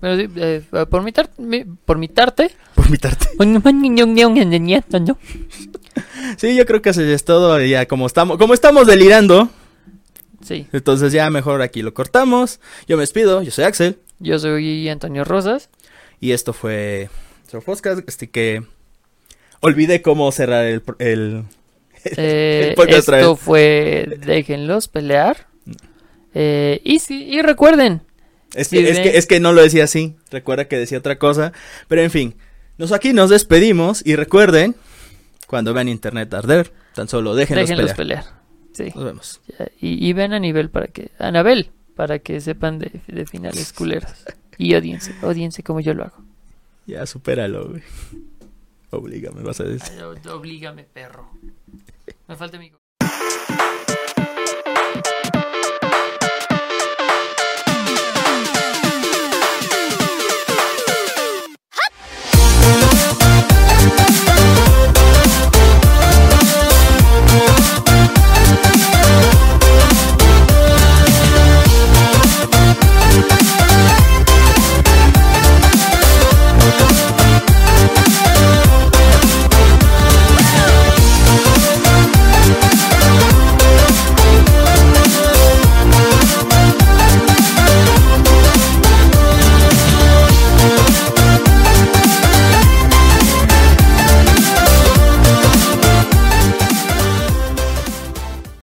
Pero sí, eh, por mi, tar- mi- por mi tarte. [laughs] Por mi tarte. [laughs] Sí, yo creo que eso es todo. Ya como estamos, como estamos delirando, Sí, entonces ya mejor aquí lo cortamos. Yo me despido, yo soy Axel. yo soy Antonio Rosas. Y esto fue nuestro podcast. Así que olvidé cómo cerrar el, el, [laughs] Eh, esto fue Déjenlos pelear. Eh, y sí, y recuerden, Es que, es, de- que, es que no lo decía así. Recuerda que decía otra cosa. Pero en fin, nos aquí nos despedimos. Y recuerden, cuando vean internet arder, tan solo déjenlos, déjenlos pelear. pelear. Sí. Nos vemos. Y, y ven a nivel para que. Anabel, para que sepan de, de finales culeros. Y odiense, odiense como yo lo hago. Ya, supéralo, güey. Oblígame, vas a decir. Oblígame, perro. Me falta mi.